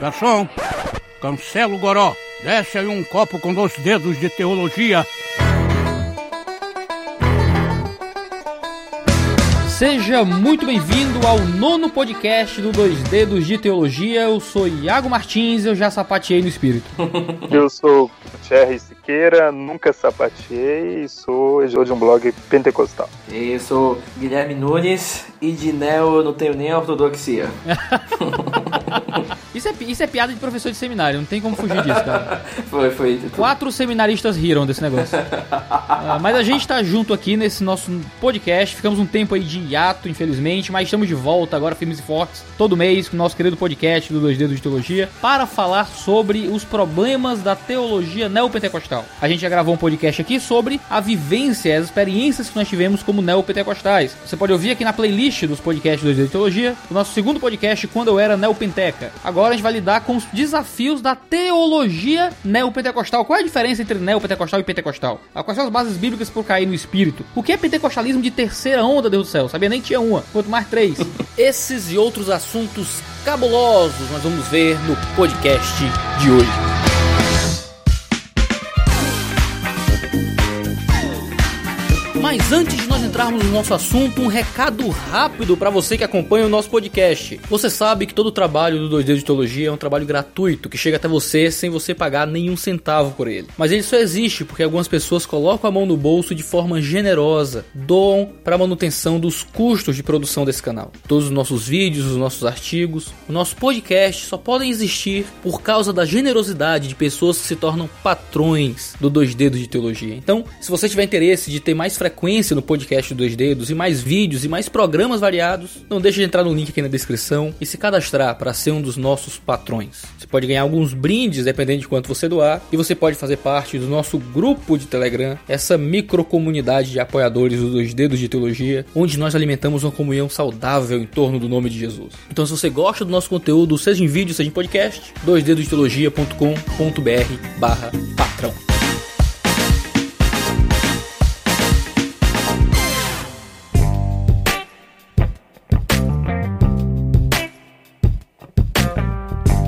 Garçom, cancela o goró. Desce aí um copo com dois dedos de teologia. Seja muito bem-vindo ao nono podcast do Dois Dedos de Teologia. Eu sou Iago Martins, eu já sapateei no espírito. Eu sou Thierry Siqueira, nunca sapateei e sou editor de um blog pentecostal. Eu sou Guilherme Nunes e de neo eu não tenho nem ortodoxia. Isso é, isso é piada de professor de seminário, não tem como fugir disso, cara. foi, foi. Quatro seminaristas riram desse negócio. uh, mas a gente tá junto aqui nesse nosso podcast. Ficamos um tempo aí de hiato, infelizmente, mas estamos de volta agora, firmes e fortes, todo mês, com o nosso querido podcast do Dois Dedos de Teologia, para falar sobre os problemas da teologia neopentecostal. A gente já gravou um podcast aqui sobre a vivência, as experiências que nós tivemos como neopentecostais. Você pode ouvir aqui na playlist dos podcasts do Teologia, o nosso segundo podcast, Quando Eu Era Neopenteca. Agora a gente vai lidar com os desafios da teologia neopentecostal. Qual é a diferença entre neopentecostal e pentecostal? Quais são as bases bíblicas por cair no espírito? O que é pentecostalismo de terceira onda, Deus do céu? Sabia nem tinha uma, quanto mais três. Esses e outros assuntos cabulosos nós vamos ver no podcast de hoje. Mas antes de nós entrarmos no nosso assunto, um recado rápido para você que acompanha o nosso podcast. Você sabe que todo o trabalho do 2D de Teologia é um trabalho gratuito que chega até você sem você pagar nenhum centavo por ele. Mas ele só existe porque algumas pessoas colocam a mão no bolso de forma generosa, doam para manutenção dos custos de produção desse canal. Todos os nossos vídeos, os nossos artigos, o nosso podcast só podem existir por causa da generosidade de pessoas que se tornam patrões do 2D de Teologia. Então, se você tiver interesse de ter mais frequência frequência no podcast Dois Dedos e mais vídeos e mais programas variados, não deixe de entrar no link aqui na descrição e se cadastrar para ser um dos nossos patrões. Você pode ganhar alguns brindes dependendo de quanto você doar e você pode fazer parte do nosso grupo de Telegram, essa micro comunidade de apoiadores dos Dois Dedos de Teologia, onde nós alimentamos uma comunhão saudável em torno do nome de Jesus. Então se você gosta do nosso conteúdo, seja em vídeo, seja em podcast, doisdedosdeteologia.com.br barra patrão.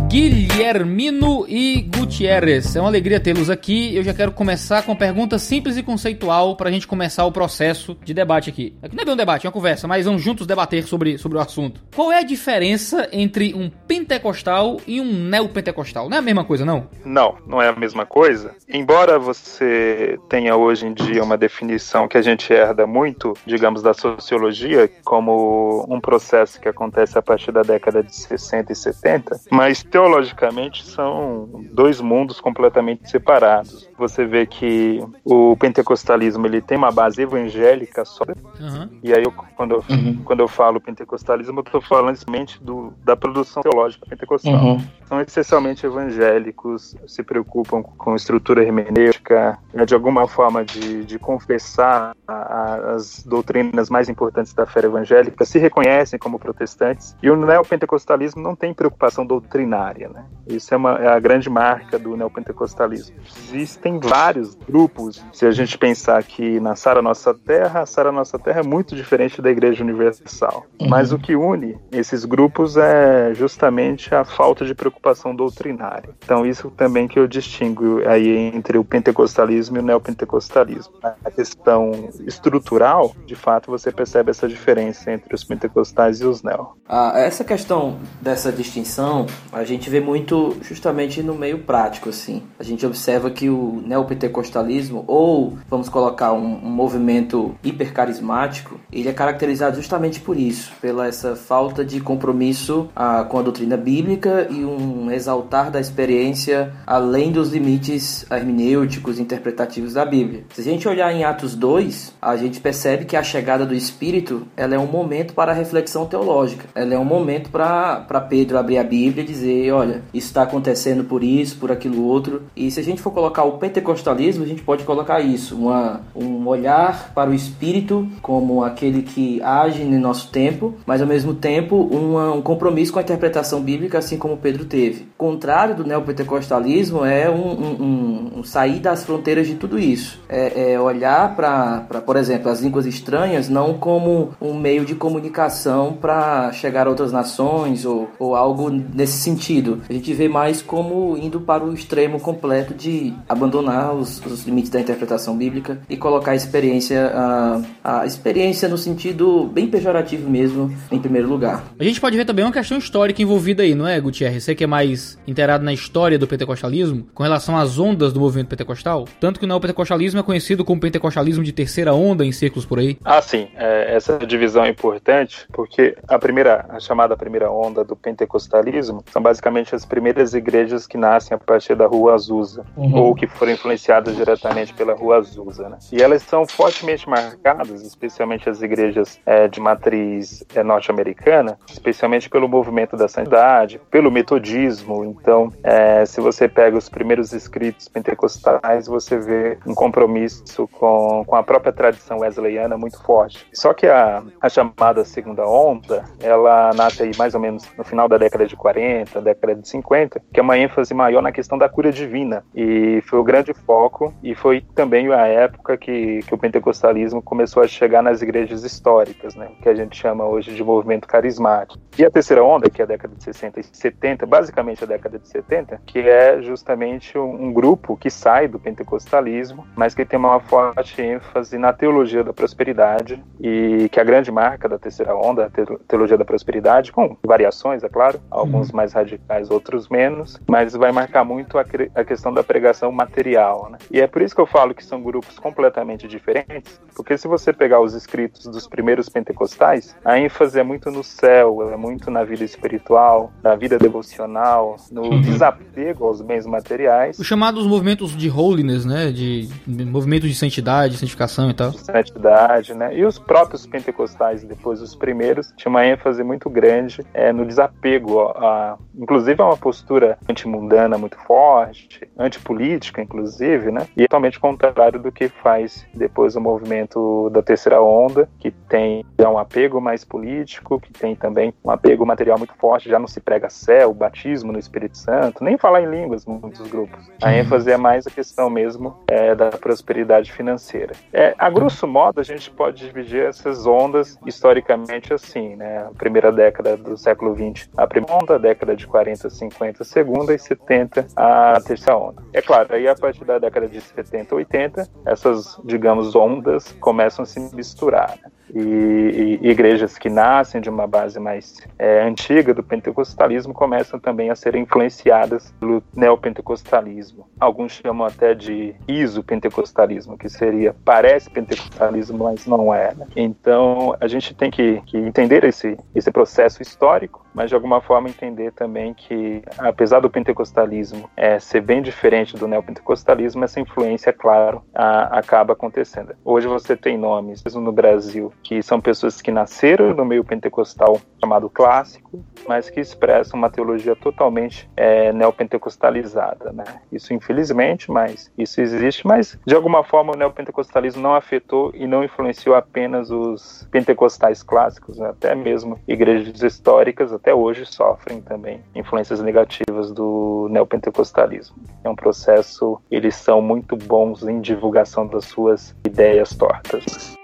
Guilhermino e Gutierrez. É uma alegria tê-los aqui. Eu já quero começar com uma pergunta simples e conceitual para a gente começar o processo de debate aqui. Aqui não é bem um debate, é uma conversa, mas vamos juntos debater sobre, sobre o assunto. Qual é a diferença entre um pentecostal e um neopentecostal? Não é a mesma coisa, não? Não, não é a mesma coisa. Embora você tenha hoje em dia uma definição que a gente herda muito, digamos, da sociologia, como um processo que acontece a partir da década de 60 e 70, mas teologicamente são dois mundos completamente separados. Você vê que o pentecostalismo ele tem uma base evangélica só. Uhum. E aí, eu, quando, eu, uhum. quando eu falo pentecostalismo, eu estou falando simplesmente do, da produção teológica pentecostal. Uhum. São essencialmente evangélicos, se preocupam com estrutura hermenêutica, né, de alguma forma de, de confessar a, as doutrinas mais importantes da fé evangélica, se reconhecem como protestantes. E o neopentecostalismo não tem preocupação doutrinária área. Né? Isso é, uma, é a grande marca do neopentecostalismo. Existem vários grupos. Se a gente pensar que na Sara Nossa Terra, a Sara Nossa Terra é muito diferente da Igreja Universal. Uhum. Mas o que une esses grupos é justamente a falta de preocupação doutrinária. Então isso também que eu distingo aí entre o pentecostalismo e o neopentecostalismo. A questão estrutural, de fato, você percebe essa diferença entre os pentecostais e os neo. Ah, essa questão dessa distinção, a gente gente vê muito justamente no meio prático, assim. A gente observa que o neopentecostalismo, ou vamos colocar um, um movimento hipercarismático, ele é caracterizado justamente por isso, pela essa falta de compromisso ah, com a doutrina bíblica e um exaltar da experiência além dos limites hermenêuticos e interpretativos da Bíblia. Se a gente olhar em Atos 2, a gente percebe que a chegada do Espírito ela é um momento para a reflexão teológica. Ela é um momento para Pedro abrir a Bíblia e dizer olha, isso está acontecendo por isso, por aquilo outro. E se a gente for colocar o pentecostalismo, a gente pode colocar isso, uma, um olhar para o Espírito como aquele que age no nosso tempo, mas ao mesmo tempo uma, um compromisso com a interpretação bíblica, assim como Pedro teve. O contrário do neopentecostalismo é um, um, um, sair das fronteiras de tudo isso. É, é olhar para, por exemplo, as línguas estranhas não como um meio de comunicação para chegar a outras nações ou, ou algo nesse sentido sentido. A gente vê mais como indo para o extremo completo de abandonar os, os limites da interpretação bíblica e colocar a experiência, a, a experiência no sentido bem pejorativo mesmo, em primeiro lugar. A gente pode ver também uma questão histórica envolvida aí, não é, Gutierrez? Você que é mais inteirado na história do pentecostalismo, com relação às ondas do movimento pentecostal? Tanto que o neopentecostalismo é conhecido como pentecostalismo de terceira onda em círculos por aí. Ah, sim. É, essa divisão é importante porque a primeira, a chamada primeira onda do pentecostalismo são basicamente as primeiras igrejas que nascem a partir da Rua Azusa uhum. ou que foram influenciadas diretamente pela Rua Azusa, né? E elas são fortemente marcadas, especialmente as igrejas é, de matriz é, norte-americana, especialmente pelo movimento da santidade, pelo metodismo. Então, é, se você pega os primeiros escritos pentecostais, você vê um compromisso com, com a própria tradição wesleyana muito forte. Só que a, a chamada segunda onda, ela nasce aí mais ou menos no final da década de 40, década de 50, que é uma ênfase maior na questão da cura divina. E foi o grande foco, e foi também a época que, que o pentecostalismo começou a chegar nas igrejas históricas, né, que a gente chama hoje de movimento carismático. E a terceira onda, que é a década de 60 e 70, basicamente a década de 70, que é justamente um, um grupo que sai do pentecostalismo, mas que tem uma forte ênfase na teologia da prosperidade e que a grande marca da terceira onda, a teologia da prosperidade, com variações, é claro, alguns uhum. mais radicais, outros menos, mas vai marcar muito a, a questão da pregação material. Né? E é por isso que eu falo que são grupos completamente diferentes, porque se você pegar os escritos dos primeiros pentecostais, a ênfase é muito no céu, é muito na vida espiritual, na vida devocional, no uhum. desapego aos bens materiais. Os chamados movimentos de holiness, né? De, de movimentos de santidade, santificação e tal. Santidade, né? E os próprios pentecostais, depois os primeiros, tinham uma ênfase muito grande é, no desapego, a, a, inclusive a uma postura antimundana muito forte, antipolítica, inclusive, né? E totalmente contrário do que faz depois o movimento da terceira onda, que tem já um apego mais político, que tem também um apego material muito forte, já não se prega céu, batismo no Espírito Santo, nem falar em línguas muitos grupos. A ênfase é mais a questão mesmo é, da prosperidade financeira. É, a grosso modo, a gente pode dividir essas ondas historicamente assim, né? A primeira década do século XX, a primeira onda, a década de 40, 50, a segunda e 70, a terceira onda. É claro, aí a partir da década de 70, 80, essas, digamos, ondas começam a se misturar. Né? e, e, igrejas que nascem de uma base mais é, antiga do pentecostalismo começam também a ser influenciadas pelo neopentecostalismo. Alguns chamam até de iso-pentecostalismo, que seria, parece pentecostalismo, mas não é. Né? Então, a gente tem que, que entender esse, esse processo histórico, mas de alguma forma entender também que, apesar do pentecostalismo é, ser bem diferente do neopentecostalismo, essa influência, claro, a, acaba acontecendo. Hoje você tem nomes, mesmo no Brasil, que são pessoas que nasceram no meio pentecostal chamado clássico, mas que expressam uma teologia totalmente é, neopentecostalizada, né? Isso infelizmente, mas isso existe, mas de alguma forma o neopentecostalismo não afetou e não influenciou apenas os pentecostais clássicos, né? até mesmo igrejas históricas até hoje sofrem também influências negativas do neopentecostalismo. É um processo, eles são muito bons em divulgação das suas ideias tortas.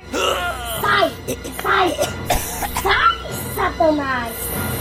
Sai! Sai! Sai, Satanás!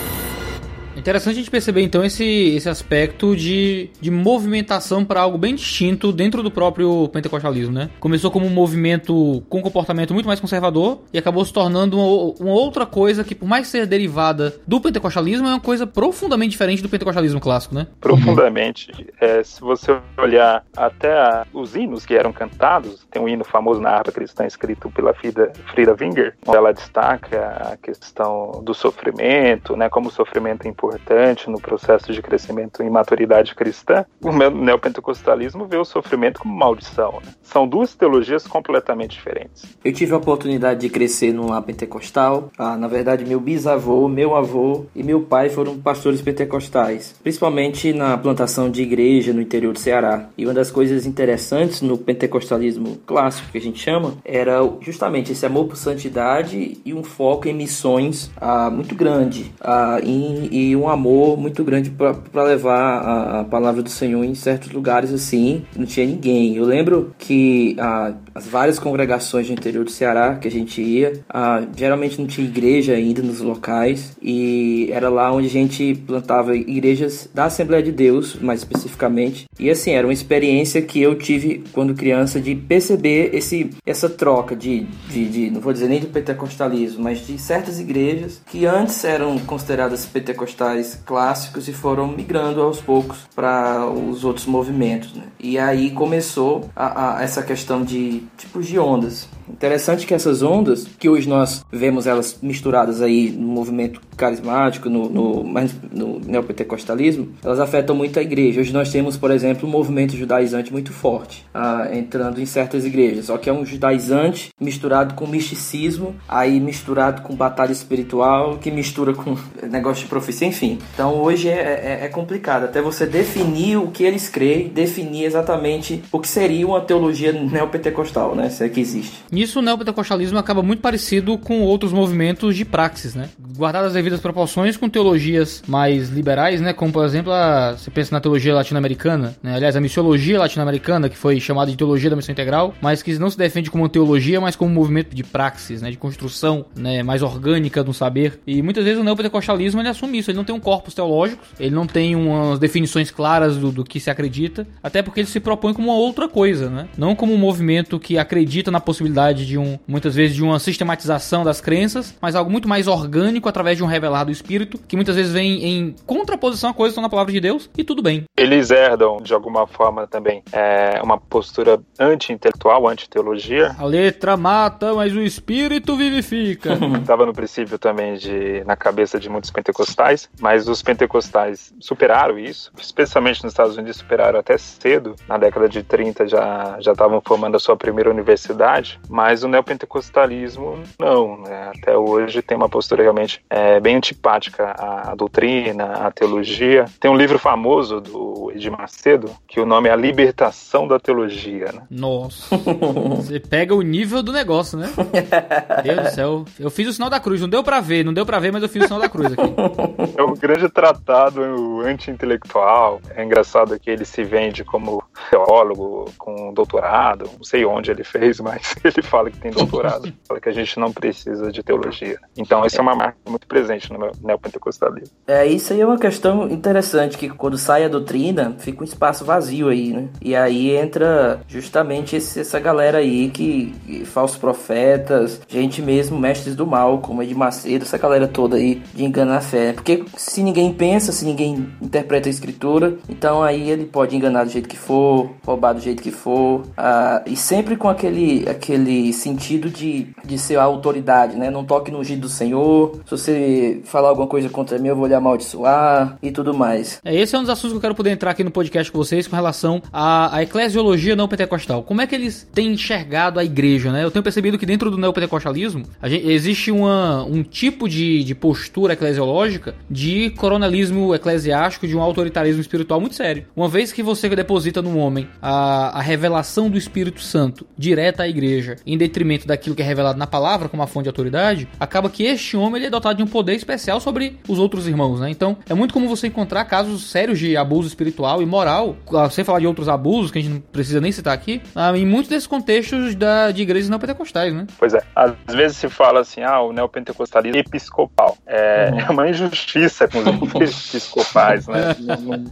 Interessante a gente perceber então esse, esse aspecto de, de movimentação para algo bem distinto dentro do próprio pentecostalismo, né? Começou como um movimento com comportamento muito mais conservador e acabou se tornando uma, uma outra coisa que, por mais ser derivada do pentecostalismo, é uma coisa profundamente diferente do pentecostalismo clássico, né? Profundamente. É, se você olhar até os hinos que eram cantados, tem um hino famoso na harpa cristã escrito pela Frida, Frida Winger, onde ela destaca a questão do sofrimento, né? Como o sofrimento é importante no processo de crescimento em maturidade cristã, o neopentecostalismo vê o sofrimento como maldição. Né? São duas teologias completamente diferentes. Eu tive a oportunidade de crescer num lar pentecostal. Ah, na verdade, meu bisavô, meu avô e meu pai foram pastores pentecostais, principalmente na plantação de igreja no interior do Ceará. E uma das coisas interessantes no pentecostalismo clássico, que a gente chama, era justamente esse amor por santidade e um foco em missões ah, muito grande. Ah, e, e e um amor muito grande para levar a, a, palavra do Senhor em certos lugares assim. Não tinha ninguém. Eu lembro que a, as várias congregações do interior do Ceará que a gente ia, a, geralmente não tinha igreja ainda nos locais e era lá onde a gente plantava igrejas da Assembleia de Deus, mais especificamente. E assim, era uma experiência que eu tive quando criança de perceber esse, essa troca de, de, de não vou dizer nem do pentecostalismo, mas de certas igrejas que antes eram consideradas pentecostais clássicos e foram migrando aos poucos para os outros movimentos. Né? E aí começou a, a, essa questão de tipos de ondas. Interessante que essas ondas, que hoje nós vemos elas misturadas aí no movimento carismático, no, no, no neopentecostalismo, elas afetam muito a igreja. Hoje nós temos, por exemplo, um movimento judaizante muito forte, ah, entrando em certas igrejas. Só que é um judaizante misturado com misticismo, aí misturado com batalha espiritual, que mistura com negócio de profecia, enfim. Então hoje é, é, é complicado, até você definir o que eles creem, definir exatamente o que seria uma teologia neopentecostal, né? Se é que existe. Nisso, o neopentecostalismo acaba muito parecido com outros movimentos de praxis, né? Guardadas as devidas proporções com teologias mais liberais, né? Como, por exemplo, a, você pensa na teologia latino-americana, né? Aliás, a missiologia latino-americana, que foi chamada de teologia da missão integral, mas que não se defende como teologia, mas como um movimento de praxis, né? De construção, né? Mais orgânica do saber. E muitas vezes o neopentecostalismo, ele assume isso. Ele não tem um corpus teológico, ele não tem umas definições claras do, do que se acredita, até porque ele se propõe como uma outra coisa, né? Não como um movimento que acredita na possibilidade de um, muitas vezes, de uma sistematização das crenças, mas algo muito mais orgânico através de um revelar do espírito, que muitas vezes vem em contraposição a coisas que estão na palavra de Deus, e tudo bem. Eles herdam, de alguma forma, também é, uma postura anti-intelectual, anti-teologia. A letra mata, mas o espírito vivifica. Estava no princípio também de na cabeça de muitos pentecostais, mas os pentecostais superaram isso, especialmente nos Estados Unidos superaram até cedo, na década de 30 já já estavam formando a sua primeira universidade, mas o neopentecostalismo não, né? Até hoje tem uma postura realmente é, bem antipática à doutrina, à teologia. Tem um livro famoso do Edir Macedo que o nome é A Libertação da Teologia. Né? Nossa, você pega o nível do negócio, né? Deus do céu, eu fiz o sinal da cruz, não deu para ver, não deu para ver, mas eu fiz o sinal da cruz aqui. É um grande tratado anti-intelectual. É engraçado que ele se vende como teólogo com doutorado, não sei onde ele fez, mas ele fala que tem doutorado, fala que a gente não precisa de teologia. Então, essa é uma marca muito presente no neopentecostalismo. É, isso aí é uma questão interessante, que quando sai a doutrina, fica um espaço vazio aí, né? E aí entra justamente esse, essa galera aí que, que falsos profetas, gente mesmo, mestres do mal, como Ed Macedo, essa galera toda aí de enganar a fé. Porque se ninguém pensa, se ninguém interpreta a escritura, então aí ele pode enganar do jeito que for, roubar do jeito que for, ah, e sempre com aquele, aquele aquele sentido de, de ser a autoridade, né? Não toque no ungido do Senhor. Se você falar alguma coisa contra mim, eu vou lhe amaldiçoar e tudo mais. É, esse é um dos assuntos que eu quero poder entrar aqui no podcast com vocês com relação à, à eclesiologia não pentecostal. Como é que eles têm enxergado a igreja, né? Eu tenho percebido que dentro do neopentecostalismo gente, existe uma, um tipo de, de postura eclesiológica de coronelismo eclesiástico, de um autoritarismo espiritual muito sério. Uma vez que você deposita no homem a, a revelação do Espírito Santo direta à igreja, em detrimento daquilo que é revelado na palavra como a fonte de autoridade, acaba que este homem ele é dotado de um poder especial sobre os outros irmãos, né? Então, é muito comum você encontrar casos sérios de abuso espiritual e moral, sem falar de outros abusos que a gente não precisa nem citar aqui, em muitos desses contextos da, de igrejas neopentecostais, né? Pois é. Às vezes se fala assim, ah, o neopentecostalismo é episcopal. É, uhum. é uma injustiça com os episcopais, né?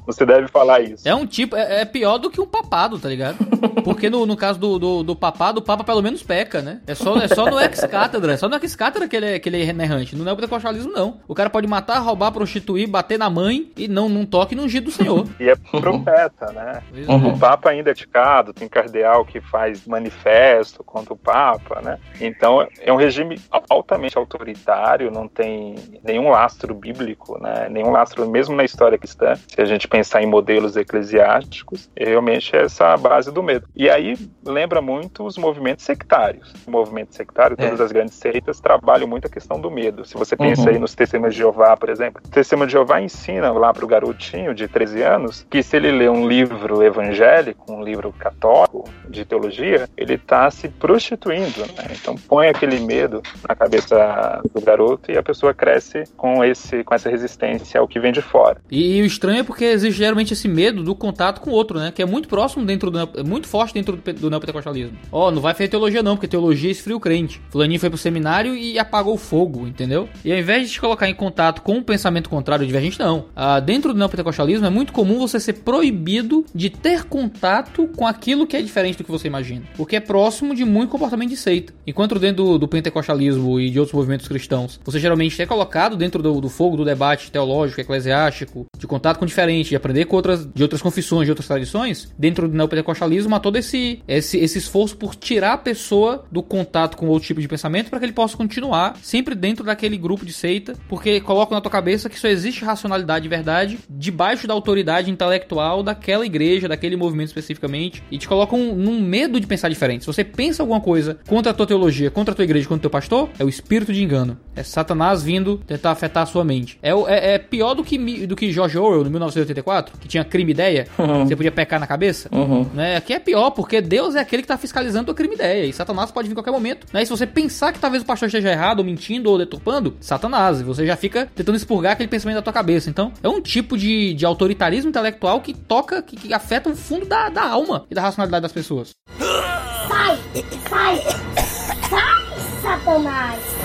Você deve falar isso. É um tipo, é, é, pior do que um papado, tá ligado? Porque no, no caso do, do, do papado, o papa pelo menos peca, né? É só, é só no ex-cátedra, é só no ex-cátedra que ele, é, que ele é errante. No neopentecostalismo, não. O cara pode matar, roubar, prostituir, bater na mãe e não, não toque no ungido do Senhor. E é profeta, né? Uhum. O Papa ainda é criticado, tem cardeal que faz manifesto contra o Papa, né? Então, é um regime altamente autoritário, não tem nenhum lastro bíblico, né? Nenhum lastro, mesmo na história cristã, se a gente pensar em modelos eclesiásticos, realmente é essa a base do medo. E aí, lembra muito os movimentos sectários. O movimento sectário, todas é. as grandes seitas trabalham muito a questão do medo. Se você pensa uhum. aí nos testemunhos de Jeová, por exemplo, o testemunho de Jeová ensina lá para o garotinho de 13 anos que se ele lê um livro evangélico, um livro católico de teologia, ele está se prostituindo. Né? Então põe aquele medo na cabeça do garoto e a pessoa cresce com esse com essa resistência ao que vem de fora. E, e o estranho é porque existe geralmente esse medo do contato com o outro, né? Que é muito próximo dentro do. muito forte dentro do, do neopentecostalismo. Ó, oh, não vai fazer teologia não, porque teologia esfria o crente. Fulaninho foi pro seminário e apagou o fogo, entendeu? E ao invés de te colocar em contato com um pensamento contrário divergente, não. Ah, dentro do neopentecostalismo é muito comum você ser proibido de ter contato com aquilo que é diferente do que você imagina. O que é próximo de muito comportamento de seita. Enquanto dentro do, do pentecostalismo e de outros movimentos cristãos, você geralmente é colocado dentro do, do fogo do debate teológico, eclesiástico, de contato com diferente, de aprender com outras, de outras confissões, de outras tradições, dentro do neopentecostalismo há todo esse, esse, esse esforço por tirar a pessoa do contato com outro tipo de pensamento para que ele possa continuar sempre dentro daquele grupo de seita, porque coloca na tua cabeça que só existe racionalidade e verdade debaixo da autoridade intelectual daquela igreja, daquele movimento especificamente, e te colocam num medo de pensar diferente. Se você pensa alguma coisa contra a tua teologia, contra a tua igreja, contra o teu pastor, é o espírito de engano. É Satanás vindo tentar afetar a sua mente. É, é, é pior do que, do que George Orwell, no 1984, que tinha crime ideia, uhum. você podia pecar na cabeça. Uhum. Né? Aqui é pior, porque Deus é aquele que está fiscalizando tua crime ideia, e Satanás pode vir a qualquer momento. Né? E se você pensar que talvez o pastor esteja errado, ou mentindo, ou deturpando, Satanás, e você já fica tentando expurgar aquele pensamento da tua cabeça. Então, é um tipo de, de autoritarismo intelectual que toca, que, que afeta o fundo da, da alma e da racionalidade das pessoas. Sai! Sai! Sai, Satanás!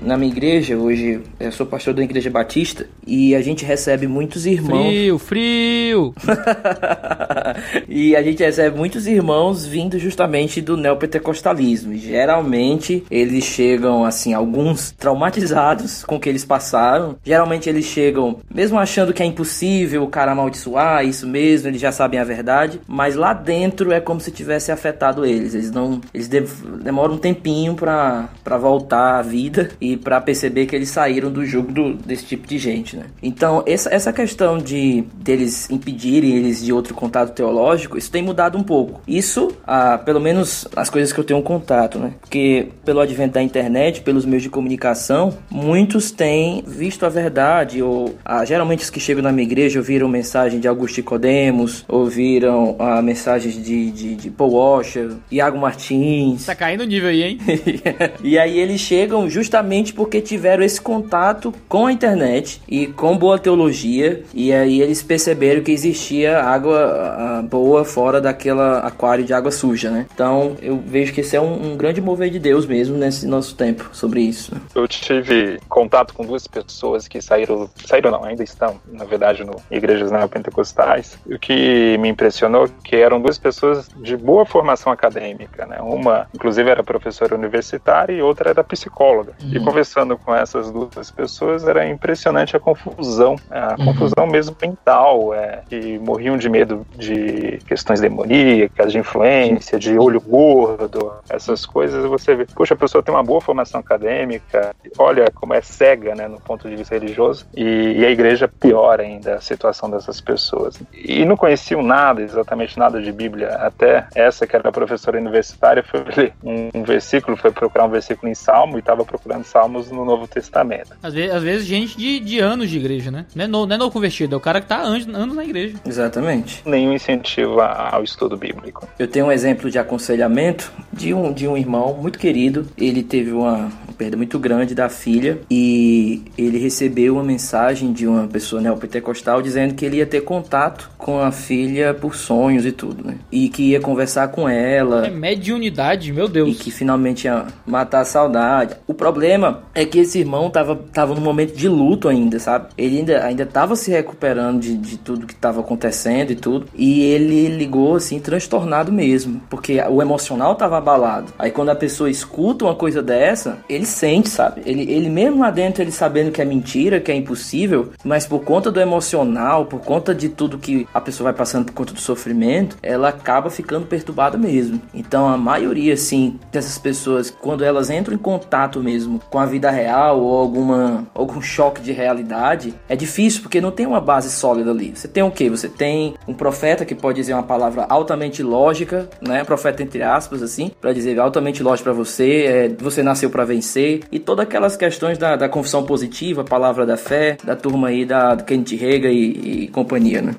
Na minha igreja, hoje eu sou pastor da igreja batista, e a gente recebe muitos irmãos. Frio, frio! e a gente recebe muitos irmãos vindo justamente do neopentecostalismo. E geralmente eles chegam, assim, alguns traumatizados com o que eles passaram. Geralmente eles chegam, mesmo achando que é impossível o cara amaldiçoar, isso mesmo, eles já sabem a verdade, mas lá dentro é como se tivesse afetado eles. Eles não. Eles demoram um tempinho para voltar à vida e para perceber que eles saíram do jogo do, desse tipo de gente, né? Então, essa, essa questão de deles impedirem eles de outro contato teológico, isso tem mudado um pouco. Isso, ah, pelo menos as coisas que eu tenho contato, né? Porque pelo advento da internet, pelos meios de comunicação, muitos têm visto a verdade, ou ah, geralmente os que chegam na minha igreja ouviram mensagem de Augusto Nicodemos, ouviram ah, mensagens de, de, de Paul Washer, Iago Martins. Tá caindo o nível aí, hein? e aí eles chegam justamente justamente porque tiveram esse contato com a internet e com boa teologia, e aí eles perceberam que existia água boa fora daquela aquário de água suja, né? Então eu vejo que esse é um, um grande mover de Deus mesmo nesse nosso tempo sobre isso. Eu tive contato com duas pessoas que saíram, saíram não, ainda estão, na verdade, no igrejas neopentecostais. O que me impressionou é que eram duas pessoas de boa formação acadêmica, né? Uma, inclusive, era professora universitária e outra era psicóloga. Uhum. E conversando com essas duas pessoas, era impressionante a confusão, a uhum. confusão mesmo mental, é, que morriam de medo de questões demoníacas, de influência, de olho gordo, essas coisas. Você vê, poxa, a pessoa tem uma boa formação acadêmica, olha como é cega, né, no ponto de vista religioso, e, e a igreja piora ainda a situação dessas pessoas. E não conheciam nada, exatamente nada de Bíblia, até essa que era professora universitária foi ler um, um versículo, foi procurar um versículo em Salmo e estava procurando Salmo Salmos no Novo Testamento. Às vezes, às vezes gente de, de anos de igreja, né? Não é, no, não é novo convertido, é o cara que tá anos, anos na igreja. Exatamente. Nenhum incentivo ao estudo bíblico. Eu tenho um exemplo de aconselhamento de um, de um irmão muito querido. Ele teve uma, perda muito grande da filha e ele recebeu uma mensagem de uma pessoa neopentecostal dizendo que ele ia ter contato com a filha por sonhos e tudo, né? E que ia conversar com ela. É mediunidade, meu Deus. E que finalmente ia matar a saudade. O problema é que esse irmão tava, tava num momento de luto ainda, sabe? Ele ainda, ainda tava se recuperando de, de tudo que tava acontecendo e tudo. E ele ligou assim, transtornado mesmo. Porque o emocional tava abalado. Aí quando a pessoa escuta uma coisa dessa, ele sente, sabe? Ele, ele mesmo lá dentro, ele sabendo que é mentira, que é impossível, mas por conta do emocional, por conta de tudo que a pessoa vai passando por conta do sofrimento, ela acaba ficando perturbada mesmo. Então a maioria, assim, dessas pessoas, quando elas entram em contato mesmo com a vida real ou alguma, algum choque de realidade, é difícil porque não tem uma base sólida ali. Você tem o quê? Você tem um profeta que pode dizer uma palavra altamente lógica, né? Profeta entre aspas, assim, para dizer altamente lógico para você, é, você nasceu para vencer e todas aquelas questões da, da confissão positiva, palavra da fé, da turma aí da Kenneth Rega e, e companhia, né?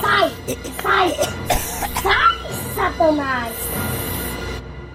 Sai! Sai! Sai, Satanás!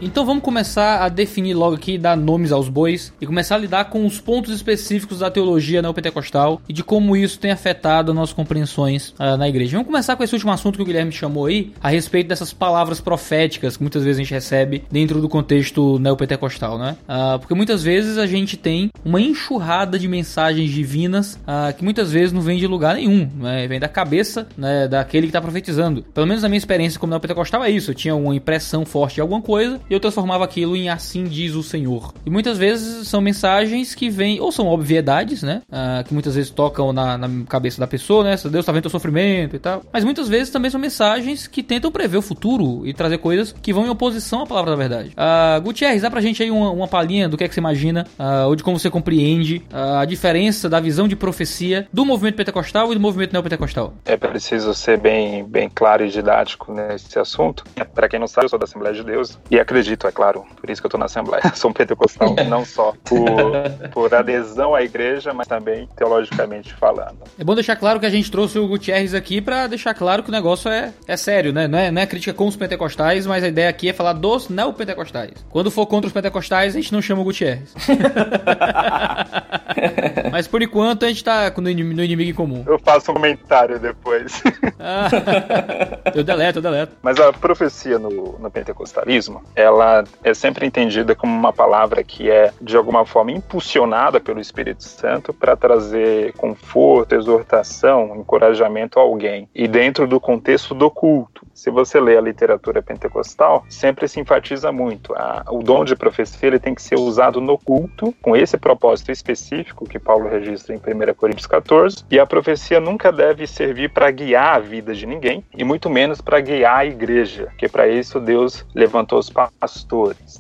Então vamos começar a definir logo aqui, dar nomes aos bois e começar a lidar com os pontos específicos da teologia neopentecostal e de como isso tem afetado nossas compreensões uh, na igreja. Vamos começar com esse último assunto que o Guilherme chamou aí, a respeito dessas palavras proféticas que muitas vezes a gente recebe dentro do contexto neopentecostal, né? Uh, porque muitas vezes a gente tem uma enxurrada de mensagens divinas uh, que muitas vezes não vem de lugar nenhum, né? vem da cabeça né, daquele que está profetizando. Pelo menos na minha experiência como neopentecostal é isso, eu tinha uma impressão forte de alguma coisa e eu transformava aquilo em assim diz o Senhor. E muitas vezes são mensagens que vêm, ou são obviedades, né? Uh, que muitas vezes tocam na, na, cabeça da pessoa, né? Deus está vendo teu sofrimento e tal. Mas muitas vezes também são mensagens que tentam prever o futuro e trazer coisas que vão em oposição à palavra da verdade. Uh, Gutierrez, dá pra gente aí uma, uma palhinha do que é que você imagina, uh, ou de como você compreende uh, a diferença da visão de profecia do movimento pentecostal e do movimento neopentecostal? É preciso ser bem, bem claro e didático nesse assunto. Para quem não sabe, eu sou da Assembleia de Deus e acredito, é claro, por isso que eu tô na Assembleia. Sou um pentecostal, não só por, por adesão à igreja, mas também teologicamente falando. É bom deixar claro que a gente trouxe o Gutierrez aqui para deixar claro que o negócio é, é sério, né? Não é, não é crítica com os pentecostais, mas a ideia aqui é falar dos neopentecostais. Quando for contra os pentecostais, a gente não chama o Gutierrez. mas por enquanto a gente tá no inimigo em comum. Eu faço um comentário depois. Ah, eu deleto, eu deleto. Mas a profecia no, no pentecostalismo, ela é sempre entendida como uma palavra que é, de alguma forma, impulsionada pelo Espírito Santo para trazer conforto, exortação, encorajamento a alguém. E dentro do contexto do culto. Se você lê a literatura pentecostal, sempre se enfatiza muito. A, o dom de profecia ele tem que ser usado no culto, com esse propósito específico que Paulo registra em 1 Coríntios 14. E a profecia nunca deve servir para guiar a vida de ninguém, e muito menos para guiar a igreja, que para isso Deus levantou os pastores,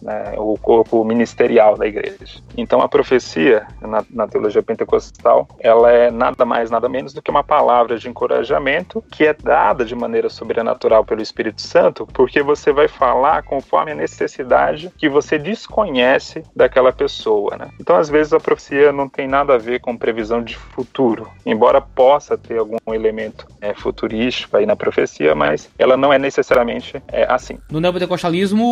né, o corpo ministerial da igreja. Então a profecia, na, na teologia pentecostal, ela é nada mais, nada menos do que uma palavra de encorajamento que é dada de maneira sobrenatural pelo Espírito Santo, porque você vai falar conforme a necessidade que você desconhece daquela pessoa. Né? Então, às vezes, a profecia não tem nada a ver com previsão de futuro, embora possa ter algum elemento é, futurístico aí na profecia, mas ela não é necessariamente é, assim. No neopentecostalismo,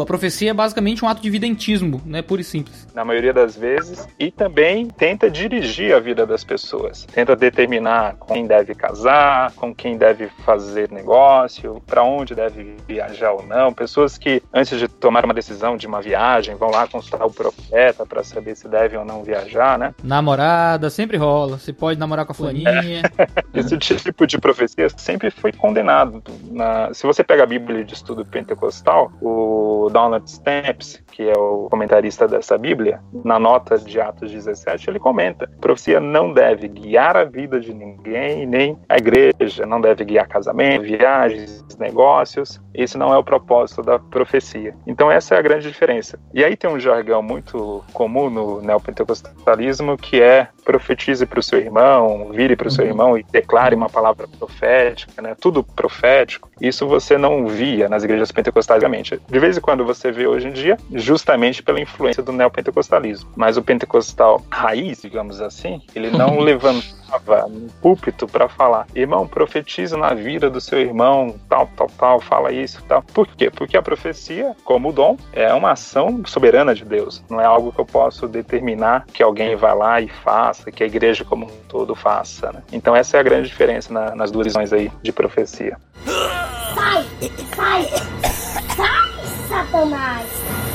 a profecia é basicamente um ato de videntismo, né? puro e simples. Na maioria das vezes, e também tenta dirigir a vida das pessoas, tenta determinar com quem deve casar, com quem deve fazer negócio, para onde deve viajar ou não. Pessoas que, antes de tomar uma decisão de uma viagem, vão lá consultar o profeta para saber se devem ou não viajar, né? Namorada, sempre rola. Se pode namorar com a fulaninha. É. Esse tipo de profecia sempre foi condenado. Na... Se você pega a Bíblia de estudo pentecostal, o Donald Stamps, que é o comentarista dessa Bíblia, na nota de Atos 17, ele comenta: profecia não deve guiar a vida de ninguém, nem a igreja, não deve guiar casamento, viagens, negócios. Esse não é o propósito da profecia. Então essa é a grande diferença. E aí tem um jargão muito comum no neopentecostalismo que é profetize para o seu irmão, vire para o seu uhum. irmão e declare uma palavra profética, né? Tudo profético. Isso você não via nas igrejas pentecostais. De vez em quando você vê hoje em dia, justamente pela influência do neopentecostalismo. Mas o pentecostal raiz, digamos assim, ele não levantava no púlpito para falar, irmão, profetiza na vida do seu irmão, tal, tal, tal, fala isso, tal. Por quê? Porque a profecia, como o dom, é uma ação soberana de Deus. Não é algo que eu posso determinar que alguém vá lá e faça, que a igreja como um todo faça. Né? Então essa é a grande diferença na, nas duas visões aí de profecia. Sai! Sai! Sai, Satanás!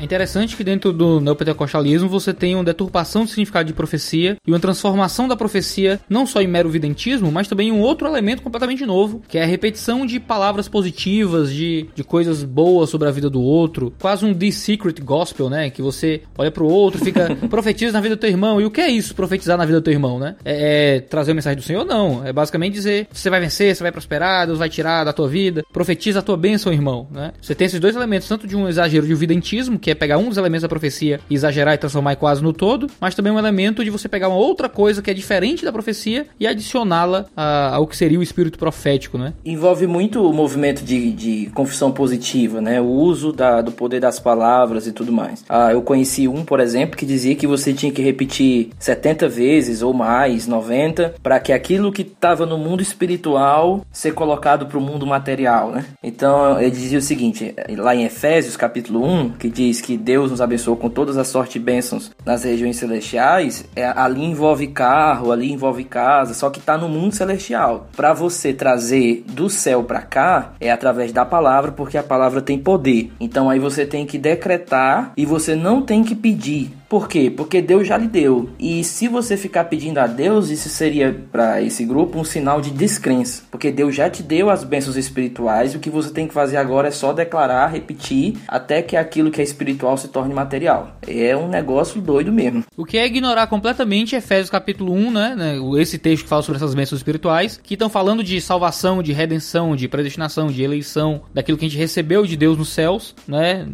É interessante que dentro do neopentecostalismo você tem uma deturpação do significado de profecia e uma transformação da profecia não só em mero videntismo, mas também em um outro elemento completamente novo, que é a repetição de palavras positivas, de, de coisas boas sobre a vida do outro, quase um The Secret Gospel, né? Que você olha pro outro, fica profetiza na vida do teu irmão. E o que é isso, profetizar na vida do teu irmão, né? É, é trazer a mensagem do Senhor? Não. É basicamente dizer: você vai vencer, você vai prosperar, Deus vai tirar da tua vida, profetiza a tua bênção, irmão, né? Você tem esses dois elementos, tanto de um exagero de videntismo, que é pegar um dos elementos da profecia exagerar e transformar quase no todo, mas também um elemento de você pegar uma outra coisa que é diferente da profecia e adicioná-la ao que seria o espírito profético, né? Envolve muito o movimento de, de confissão positiva, né? O uso da, do poder das palavras e tudo mais. Ah, eu conheci um, por exemplo, que dizia que você tinha que repetir 70 vezes ou mais, 90, para que aquilo que estava no mundo espiritual ser colocado para o mundo material, né? Então ele dizia o seguinte, lá em Efésios capítulo 1, que diz que Deus nos abençoou com todas as sortes e bênçãos nas regiões celestiais, é, ali envolve carro, ali envolve casa, só que está no mundo celestial. Para você trazer do céu para cá é através da palavra, porque a palavra tem poder. Então aí você tem que decretar e você não tem que pedir. Por quê? Porque Deus já lhe deu. E se você ficar pedindo a Deus, isso seria para esse grupo um sinal de descrença. Porque Deus já te deu as bênçãos espirituais, o que você tem que fazer agora é só declarar, repetir, até que aquilo que é espiritual se torne material. É um negócio doido mesmo. O que é ignorar completamente Efésios capítulo 1, né? né esse texto que fala sobre essas bênçãos espirituais, que estão falando de salvação, de redenção, de predestinação, de eleição, daquilo que a gente recebeu de Deus nos céus, né?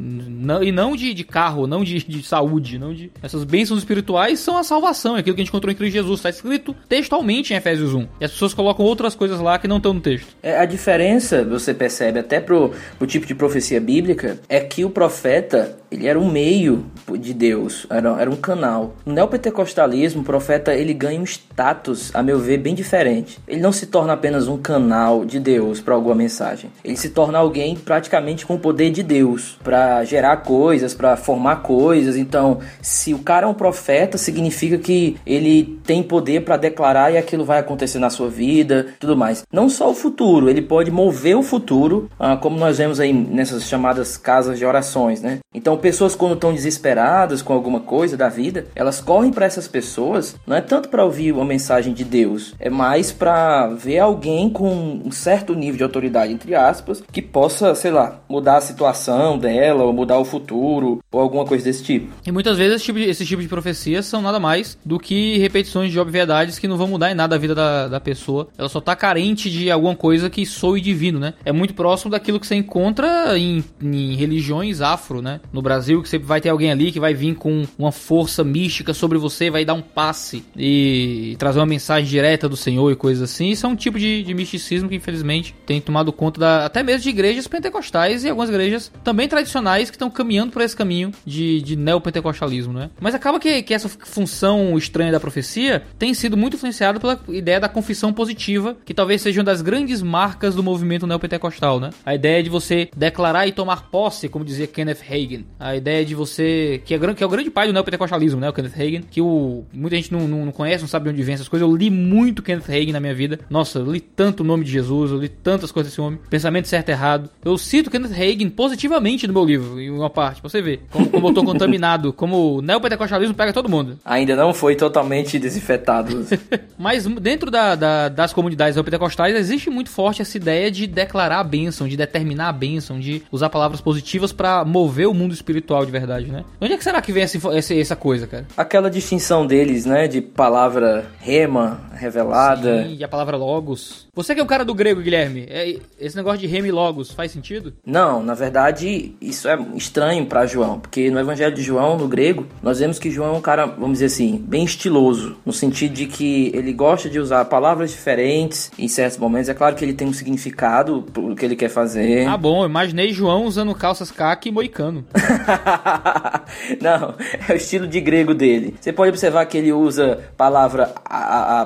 E não de, de carro, não de, de saúde, não de essas bênçãos espirituais são a salvação, é aquilo que a gente encontrou em Cristo Jesus. Está escrito textualmente em Efésios 1. E as pessoas colocam outras coisas lá que não estão no texto. É, a diferença, você percebe até pro, pro tipo de profecia bíblica, é que o profeta ele era um meio de Deus, era, era um canal. No neopentecostalismo, o profeta ele ganha um status, a meu ver, bem diferente. Ele não se torna apenas um canal de Deus para alguma mensagem. Ele se torna alguém praticamente com o poder de Deus para gerar coisas, para formar coisas. Então, se o cara é um profeta, significa que ele tem poder para declarar e aquilo vai acontecer na sua vida, tudo mais. Não só o futuro, ele pode mover o futuro, ah, como nós vemos aí nessas chamadas casas de orações, né? Então, pessoas quando estão desesperadas com alguma coisa da vida, elas correm para essas pessoas, não é tanto para ouvir uma mensagem de Deus, é mais para ver alguém com um certo nível de autoridade entre aspas, que possa, sei lá, mudar a situação dela ou mudar o futuro ou alguma coisa desse tipo. E muitas vezes esse tipo, de, esse tipo de profecias são nada mais do que repetições de obviedades que não vão mudar em nada a vida da, da pessoa. Ela só tá carente de alguma coisa que soe divino, né? É muito próximo daquilo que você encontra em, em religiões afro, né? No Brasil, que sempre vai ter alguém ali que vai vir com uma força mística sobre você, vai dar um passe e trazer uma mensagem direta do Senhor e coisas assim. Isso é um tipo de, de misticismo que infelizmente tem tomado conta da, até mesmo de igrejas pentecostais e algumas igrejas também tradicionais que estão caminhando por esse caminho de, de neopentecostalismo né? Mas acaba que, que essa função estranha da profecia tem sido muito influenciada pela ideia da confissão positiva, que talvez seja uma das grandes marcas do movimento neopentecostal, né? A ideia de você declarar e tomar posse, como dizia Kenneth Hagin. A ideia de você. que é, que é o grande pai do neopentecostalismo, né? O Kenneth Hagin, que o, muita gente não, não, não conhece, não sabe de onde vem essas coisas. Eu li muito Kenneth Hagin na minha vida. Nossa, eu li tanto o nome de Jesus, eu li tantas coisas desse homem. Pensamento certo e errado. Eu cito Kenneth Hagin positivamente no meu livro, em uma parte, pra você ver. Como, como eu tô contaminado, como o neopentecostalismo pega todo mundo. Ainda não foi totalmente desinfetado. Mas dentro da, da, das comunidades neopentecostais existe muito forte essa ideia de declarar a bênção, de determinar a bênção, de usar palavras positivas para mover o mundo espiritual de verdade, né? Onde é que será que vem essa, essa, essa coisa, cara? Aquela distinção deles, né? De palavra rema, revelada. Sim, e a palavra logos. Você que é o cara do grego, Guilherme, é, esse negócio de rema e logos faz sentido? Não, na verdade, isso é estranho para João, porque no Evangelho de João, no grego, nós vemos que João é um cara, vamos dizer assim, bem estiloso, no sentido de que ele gosta de usar palavras diferentes em certos momentos. É claro que ele tem um significado pro que ele quer fazer. Ah, bom, imaginei João usando calças caque e moicano. Não, é o estilo de grego dele. Você pode observar que ele usa palavra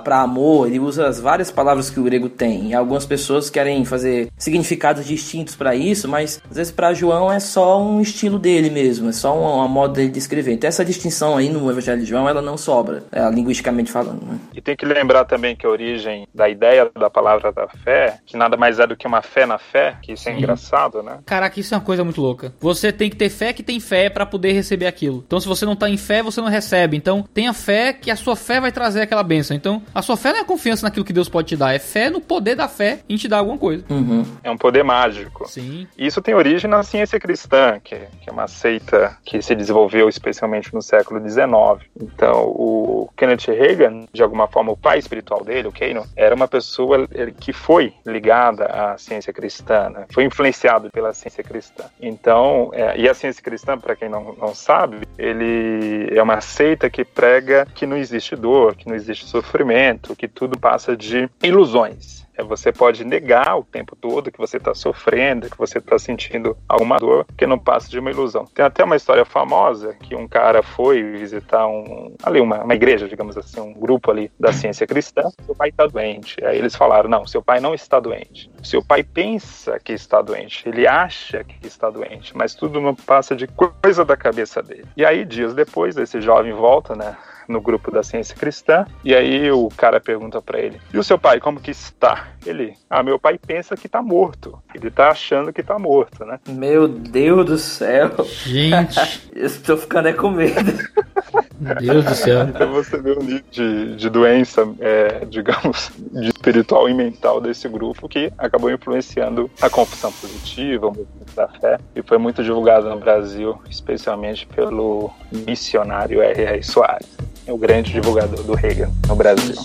para amor, ele usa as várias palavras que o grego tem. E algumas pessoas querem fazer significados distintos para isso, mas às vezes para João é só um estilo dele mesmo, é só uma, uma moda dele de escrever. Então essa distinção aí no Evangelho de João, ela não sobra, é, linguisticamente falando. Né? E tem que lembrar também que a origem da ideia da palavra da fé, que nada mais é do que uma fé na fé, que isso é Sim. engraçado, né? Caraca, isso é uma coisa muito louca. Você tem que ter fé que tem fé para poder receber aquilo. Então se você não tá em fé, você não recebe. Então tenha fé que a sua fé vai trazer aquela bênção. Então a sua fé não é confiança naquilo que Deus pode te dar, é fé no poder da fé em te dar alguma coisa. Uhum. É um poder mágico. Sim. E isso tem origem na ciência cristã, que, que é uma seita que se desenvolveu especialmente no século XIX. Então, o Kenneth Reagan, de alguma forma, o pai espiritual dele, o Keino, era uma pessoa que foi ligada à ciência cristã, né? foi influenciado pela ciência cristã. Então, é, e a ciência cristã, para quem não, não sabe, ele é uma seita que prega que não existe dor, que não existe sofrimento, que tudo passa de ilusões. É, você pode negar o tempo todo que você está sofrendo, que você está sentindo alguma dor, que não passa de uma ilusão. Tem até uma história famosa que um cara foi visitar um ali uma, uma igreja, digamos assim, um grupo ali da ciência cristã. Seu pai está doente. Aí eles falaram: não, seu pai não está doente. Seu pai pensa que está doente. Ele acha que está doente, mas tudo não passa de coisa da cabeça dele. E aí dias depois esse jovem volta, né? No grupo da ciência cristã. E aí o cara pergunta para ele: "E o seu pai como que está?" Ele: "Ah, meu pai pensa que tá morto. Ele tá achando que tá morto, né?" Meu Deus do céu. Gente, Eu estou ficando é com medo. meu Deus do céu. Então você vê o nível de, de doença, é, digamos, de espiritual e mental desse grupo que acabou influenciando a confissão positiva, o movimento da fé, e foi muito divulgado no Brasil, especialmente pelo missionário R.R. Soares, o grande divulgador do Reagan no Brasil.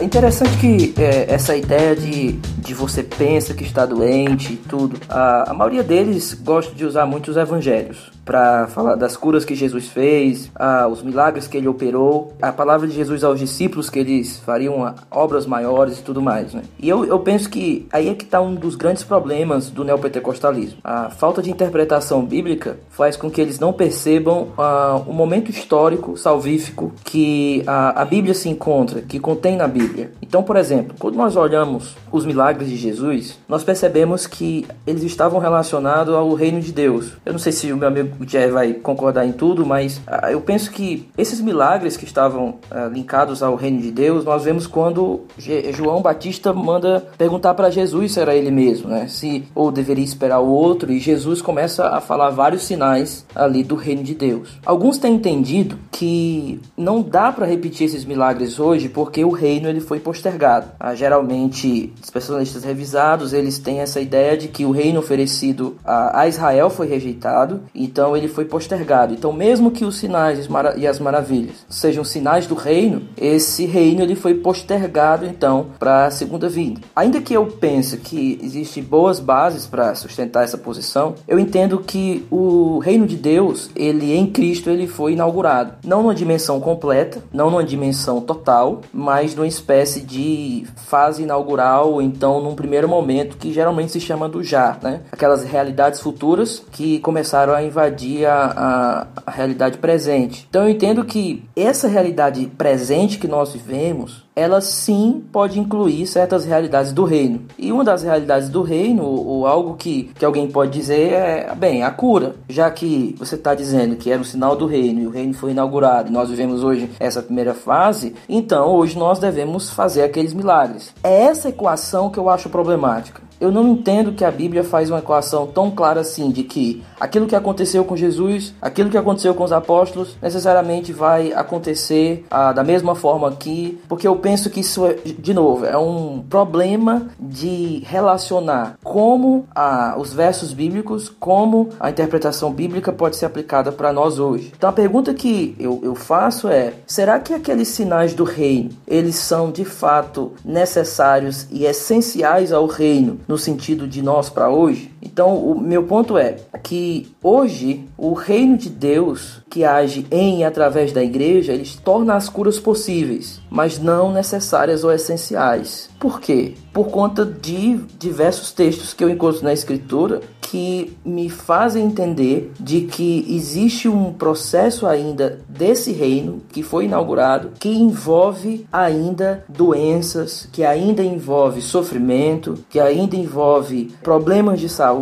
É interessante que é, essa ideia de, de você pensa que está doente e tudo, a, a maioria deles gosta de usar muito os evangelhos para falar das curas que Jesus fez, ah, os milagres que ele operou, a palavra de Jesus aos discípulos que eles fariam obras maiores e tudo mais. Né? E eu, eu penso que aí é que está um dos grandes problemas do neopentecostalismo. A falta de interpretação bíblica faz com que eles não percebam ah, o momento histórico, salvífico, que a, a Bíblia se encontra, que contém na Bíblia. Então, por exemplo, quando nós olhamos os milagres de Jesus, nós percebemos que eles estavam relacionados ao reino de Deus. Eu não sei se o meu amigo Jerry vai concordar em tudo, mas ah, eu penso que esses milagres que estavam ah, linkados ao reino de Deus, nós vemos quando Je- João Batista manda perguntar para Jesus se era ele mesmo, né? Se ou deveria esperar o outro, e Jesus começa a falar vários sinais ali do reino de Deus. Alguns têm entendido que não dá para repetir esses milagres hoje porque o reino ele foi postergado. Ah, geralmente, os especialistas revisados eles têm essa ideia de que o reino oferecido a, a Israel foi rejeitado, então ele foi postergado. Então, mesmo que os sinais e as mara- as maravilhas sejam sinais do reino, esse reino ele foi postergado então para a segunda vinda. Ainda que eu pense que existem boas bases para sustentar essa posição, eu entendo que o reino de Deus, ele em Cristo, ele foi inaugurado, não numa dimensão completa, não numa dimensão total, mas numa espécie de fase inaugural, então num primeiro momento que geralmente se chama do já, né? Aquelas realidades futuras que começaram a invadir a, a, a realidade presente. Então eu entendo que essa realidade presente que nós vivemos, ela sim pode incluir certas realidades do reino. E uma das realidades do reino, ou algo que, que alguém pode dizer é, bem, a cura. Já que você está dizendo que era o sinal do reino e o reino foi inaugurado nós vivemos hoje essa primeira fase, então hoje nós devemos fazer aqueles milagres. É essa equação que eu acho problemática. Eu não entendo que a Bíblia faz uma equação tão clara assim de que aquilo que aconteceu com Jesus, aquilo que aconteceu com os apóstolos, necessariamente vai acontecer ah, da mesma forma aqui, porque eu penso que isso, é, de novo, é um problema de relacionar como ah, os versos bíblicos, como a interpretação bíblica pode ser aplicada para nós hoje. Então a pergunta que eu, eu faço é: será que aqueles sinais do reino eles são de fato necessários e essenciais ao reino no sentido de nós para hoje? Então o meu ponto é que hoje o reino de Deus que age em e através da igreja, ele torna as curas possíveis, mas não necessárias ou essenciais. Por quê? Por conta de diversos textos que eu encontro na escritura que me fazem entender de que existe um processo ainda desse reino que foi inaugurado que envolve ainda doenças, que ainda envolve sofrimento, que ainda envolve problemas de saúde,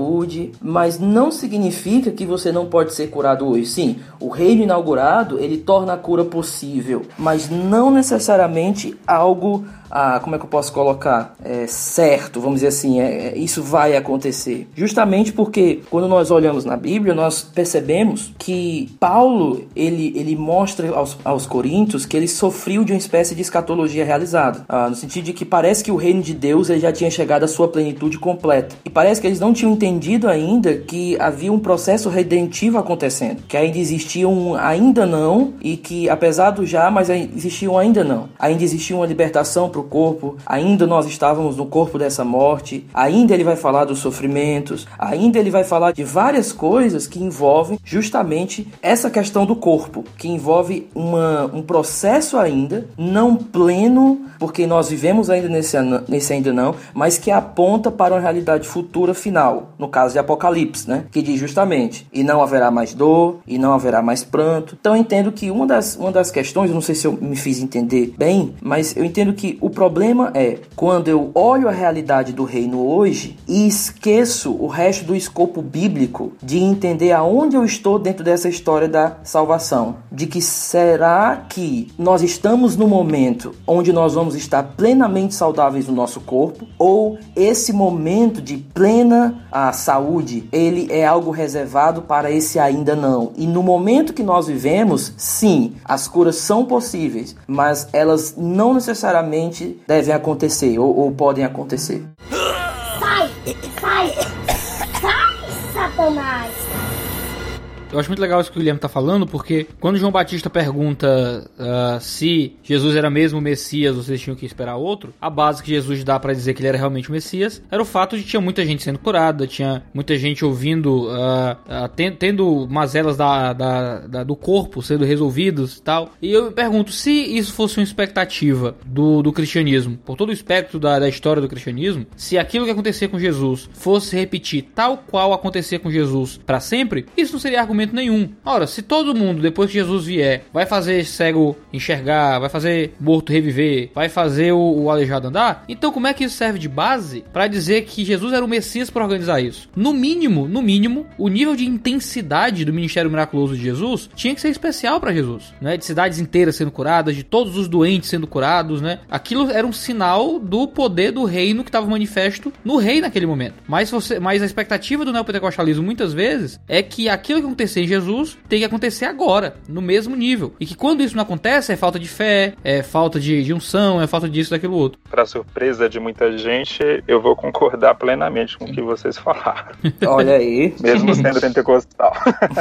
mas não significa que você não pode ser curado hoje. Sim, o reino inaugurado, ele torna a cura possível, mas não necessariamente algo ah, como é que eu posso colocar? É, certo, vamos dizer assim, é, é, isso vai acontecer. Justamente porque quando nós olhamos na Bíblia, nós percebemos que Paulo, ele, ele mostra aos, aos Coríntios que ele sofreu de uma espécie de escatologia realizada. Ah, no sentido de que parece que o reino de Deus ele já tinha chegado à sua plenitude completa. E parece que eles não tinham entendido ainda que havia um processo redentivo acontecendo. Que ainda existia um ainda não e que apesar do já, mas existia um ainda não. Ainda existia uma libertação para corpo, ainda nós estávamos no corpo dessa morte, ainda ele vai falar dos sofrimentos, ainda ele vai falar de várias coisas que envolvem justamente essa questão do corpo, que envolve uma, um processo ainda não pleno, porque nós vivemos ainda nesse, nesse ainda não, mas que aponta para uma realidade futura final, no caso de Apocalipse, né? Que diz justamente: e não haverá mais dor, e não haverá mais pranto. Então eu entendo que uma das, uma das questões, não sei se eu me fiz entender bem, mas eu entendo que o problema é quando eu olho a realidade do reino hoje e esqueço o resto do escopo bíblico de entender aonde eu estou dentro dessa história da salvação. De que será que nós estamos no momento onde nós vamos estar plenamente saudáveis no nosso corpo ou esse momento de plena a saúde, ele é algo reservado para esse ainda não. E no momento que nós vivemos, sim, as curas são possíveis, mas elas não necessariamente devem acontecer ou, ou podem acontecer. Sai! Sai! Sai, Satanás! Eu acho muito legal isso que o Guilherme está falando, porque quando João Batista pergunta uh, se Jesus era mesmo o Messias ou se eles tinham que esperar outro, a base que Jesus dá para dizer que ele era realmente o Messias era o fato de que tinha muita gente sendo curada, tinha muita gente ouvindo, uh, uh, tendo mazelas da, da, da, do corpo sendo resolvidos e tal. E eu pergunto, se isso fosse uma expectativa do, do cristianismo, por todo o espectro da, da história do cristianismo, se aquilo que acontecia com Jesus fosse repetir tal qual acontecia com Jesus para sempre, isso não seria argumento argumento nenhum. Ora, se todo mundo, depois que Jesus vier, vai fazer cego enxergar, vai fazer morto reviver, vai fazer o, o aleijado andar, então como é que isso serve de base para dizer que Jesus era o Messias para organizar isso? No mínimo, no mínimo, o nível de intensidade do ministério miraculoso de Jesus tinha que ser especial para Jesus, né? De cidades inteiras sendo curadas, de todos os doentes sendo curados, né? Aquilo era um sinal do poder do reino que estava manifesto no rei naquele momento. Mas você, mas a expectativa do neopentecostalismo muitas vezes é que aquilo que aconteceu acontecer em Jesus tem que acontecer agora, no mesmo nível. E que quando isso não acontece, é falta de fé, é falta de, de unção, é falta disso, daquilo outro. Para surpresa de muita gente, eu vou concordar plenamente com o que vocês falaram. Olha aí. Mesmo sendo pentecostal.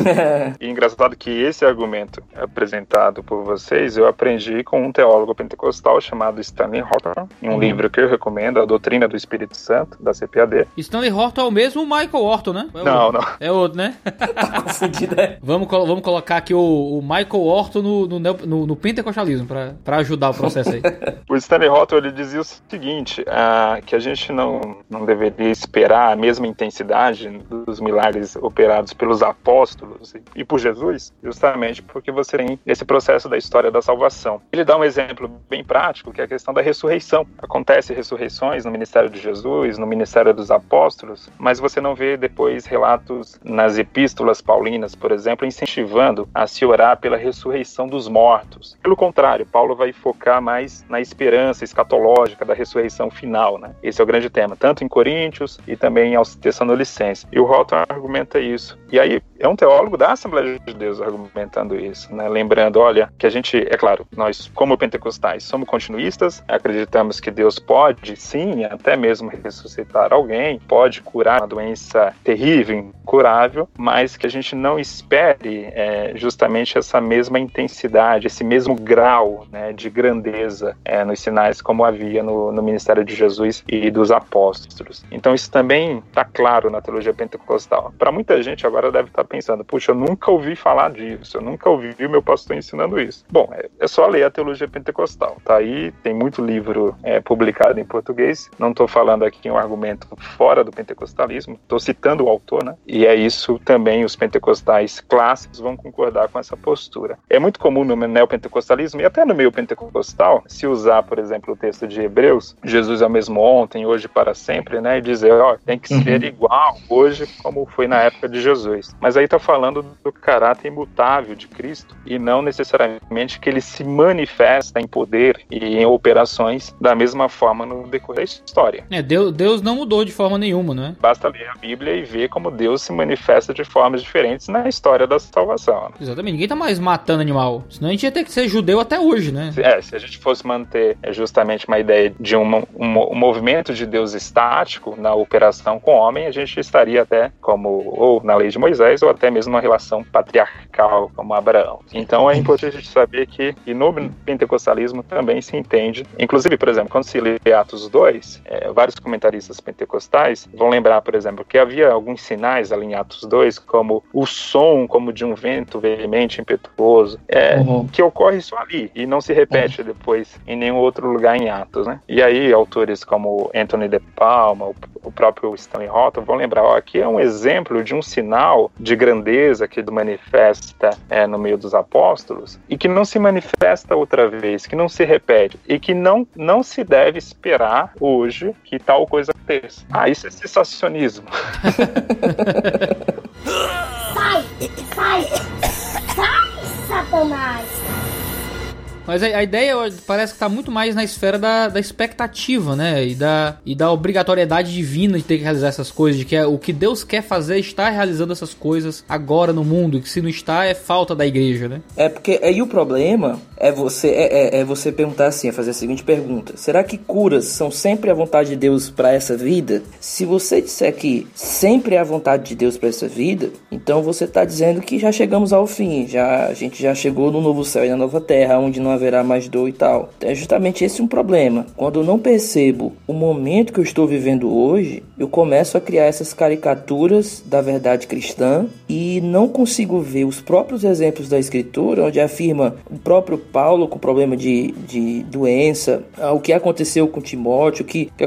e engraçado que esse argumento apresentado por vocês, eu aprendi com um teólogo pentecostal chamado Stanley Horton, em um uhum. livro que eu recomendo, A Doutrina do Espírito Santo, da CPAD. Stanley Horton é o mesmo Michael Horton, né? É não, não. É outro, né? tá né? Vamos, vamos colocar aqui o, o Michael Orton no, no, no, no pentecostalismo para ajudar o processo aí. o Stanley Orton ele dizia o seguinte, uh, que a gente não, não deveria esperar a mesma intensidade dos milagres operados pelos apóstolos e, e por Jesus, justamente porque você tem esse processo da história da salvação. Ele dá um exemplo bem prático, que é a questão da ressurreição. Acontece ressurreições no ministério de Jesus, no ministério dos apóstolos, mas você não vê depois relatos nas epístolas paulinas por exemplo, incentivando a se orar pela ressurreição dos mortos. Pelo contrário, Paulo vai focar mais na esperança escatológica da ressurreição final, né? Esse é o grande tema, tanto em Coríntios e também aos Tessalonicenses. E o Rothman argumenta isso. E aí é um teólogo da Assembleia de Deus argumentando isso, né? Lembrando, olha, que a gente, é claro, nós como pentecostais somos continuistas, acreditamos que Deus pode, sim, até mesmo ressuscitar alguém, pode curar uma doença terrível, incurável, mas que a gente não espere é, justamente essa mesma intensidade, esse mesmo grau né, de grandeza é, nos sinais como havia no, no, ministério de Jesus e dos apóstolos. Então isso também está claro na teologia pentecostal. Para muita gente agora deve estar tá pensando, puxa, eu nunca ouvi falar disso, eu nunca ouvi o meu pastor ensinando isso. Bom, é, é só ler a teologia pentecostal. Tá aí, tem muito livro é, publicado em português. Não estou falando aqui um argumento fora do pentecostalismo, estou citando o autor, né? E é isso também os pentecostais neopentecostais clássicos vão concordar com essa postura. É muito comum no neopentecostalismo e até no meio pentecostal se usar, por exemplo, o texto de Hebreus, Jesus é o mesmo ontem, hoje para sempre, né? E dizer, ó, tem que uhum. ser igual hoje como foi na época de Jesus. Mas aí está falando do caráter imutável de Cristo e não necessariamente que ele se manifesta em poder e em operações da mesma forma no decorrer da história. É, Deus, Deus não mudou de forma nenhuma, né? Basta ler a Bíblia e ver como Deus se manifesta de formas diferentes na história da salvação. Exatamente, ninguém tá mais matando animal. Senão a gente ia ter que ser judeu até hoje, né? É, se a gente fosse manter é, justamente uma ideia de um, um, um movimento de Deus estático na operação com o homem, a gente estaria até como ou na lei de Moisés ou até mesmo uma relação patriarcal como Abraão. Então é importante a gente saber que, que no pentecostalismo também se entende, inclusive, por exemplo, quando se lê Atos 2, é, vários comentaristas pentecostais vão lembrar, por exemplo, que havia alguns sinais ali em Atos 2, como o som como de um vento veemente, impetuoso, é, uhum. que ocorre só ali e não se repete uhum. depois em nenhum outro lugar em Atos, né? E aí autores como Anthony de Palma, o, o próprio Stanley Horton vão lembrar, ó, aqui é um exemplo de um sinal de grandeza que manifesta é, no meio dos apóstolos e que não se manifesta outra vez, que não se repete e que não, não se deve esperar hoje que tal coisa aconteça. Ah, isso é sensacionismo. sai! Sai! Sai, Satanás! Mas a, a, ideia parece que tá muito mais na esfera da, da expectativa, né? E da, e da obrigatoriedade divina de ter que realizar essas coisas, de que é, o que Deus quer fazer está realizando essas coisas agora no mundo, e que se não está é falta da igreja, né? É porque aí o problema é você é, é, é você perguntar assim, é fazer a seguinte pergunta: será que curas são sempre a vontade de Deus para essa vida? Se você disser que sempre é a vontade de Deus para essa vida, então você está dizendo que já chegamos ao fim, já a gente já chegou no novo céu e na nova terra, onde não haverá mais dor e tal. É justamente esse um problema. Quando eu não percebo o momento que eu estou vivendo hoje, eu começo a criar essas caricaturas da verdade cristã e não consigo ver os próprios exemplos da escritura, onde afirma o próprio Paulo com problema de, de doença, ah, o que aconteceu com Timóteo, o que, que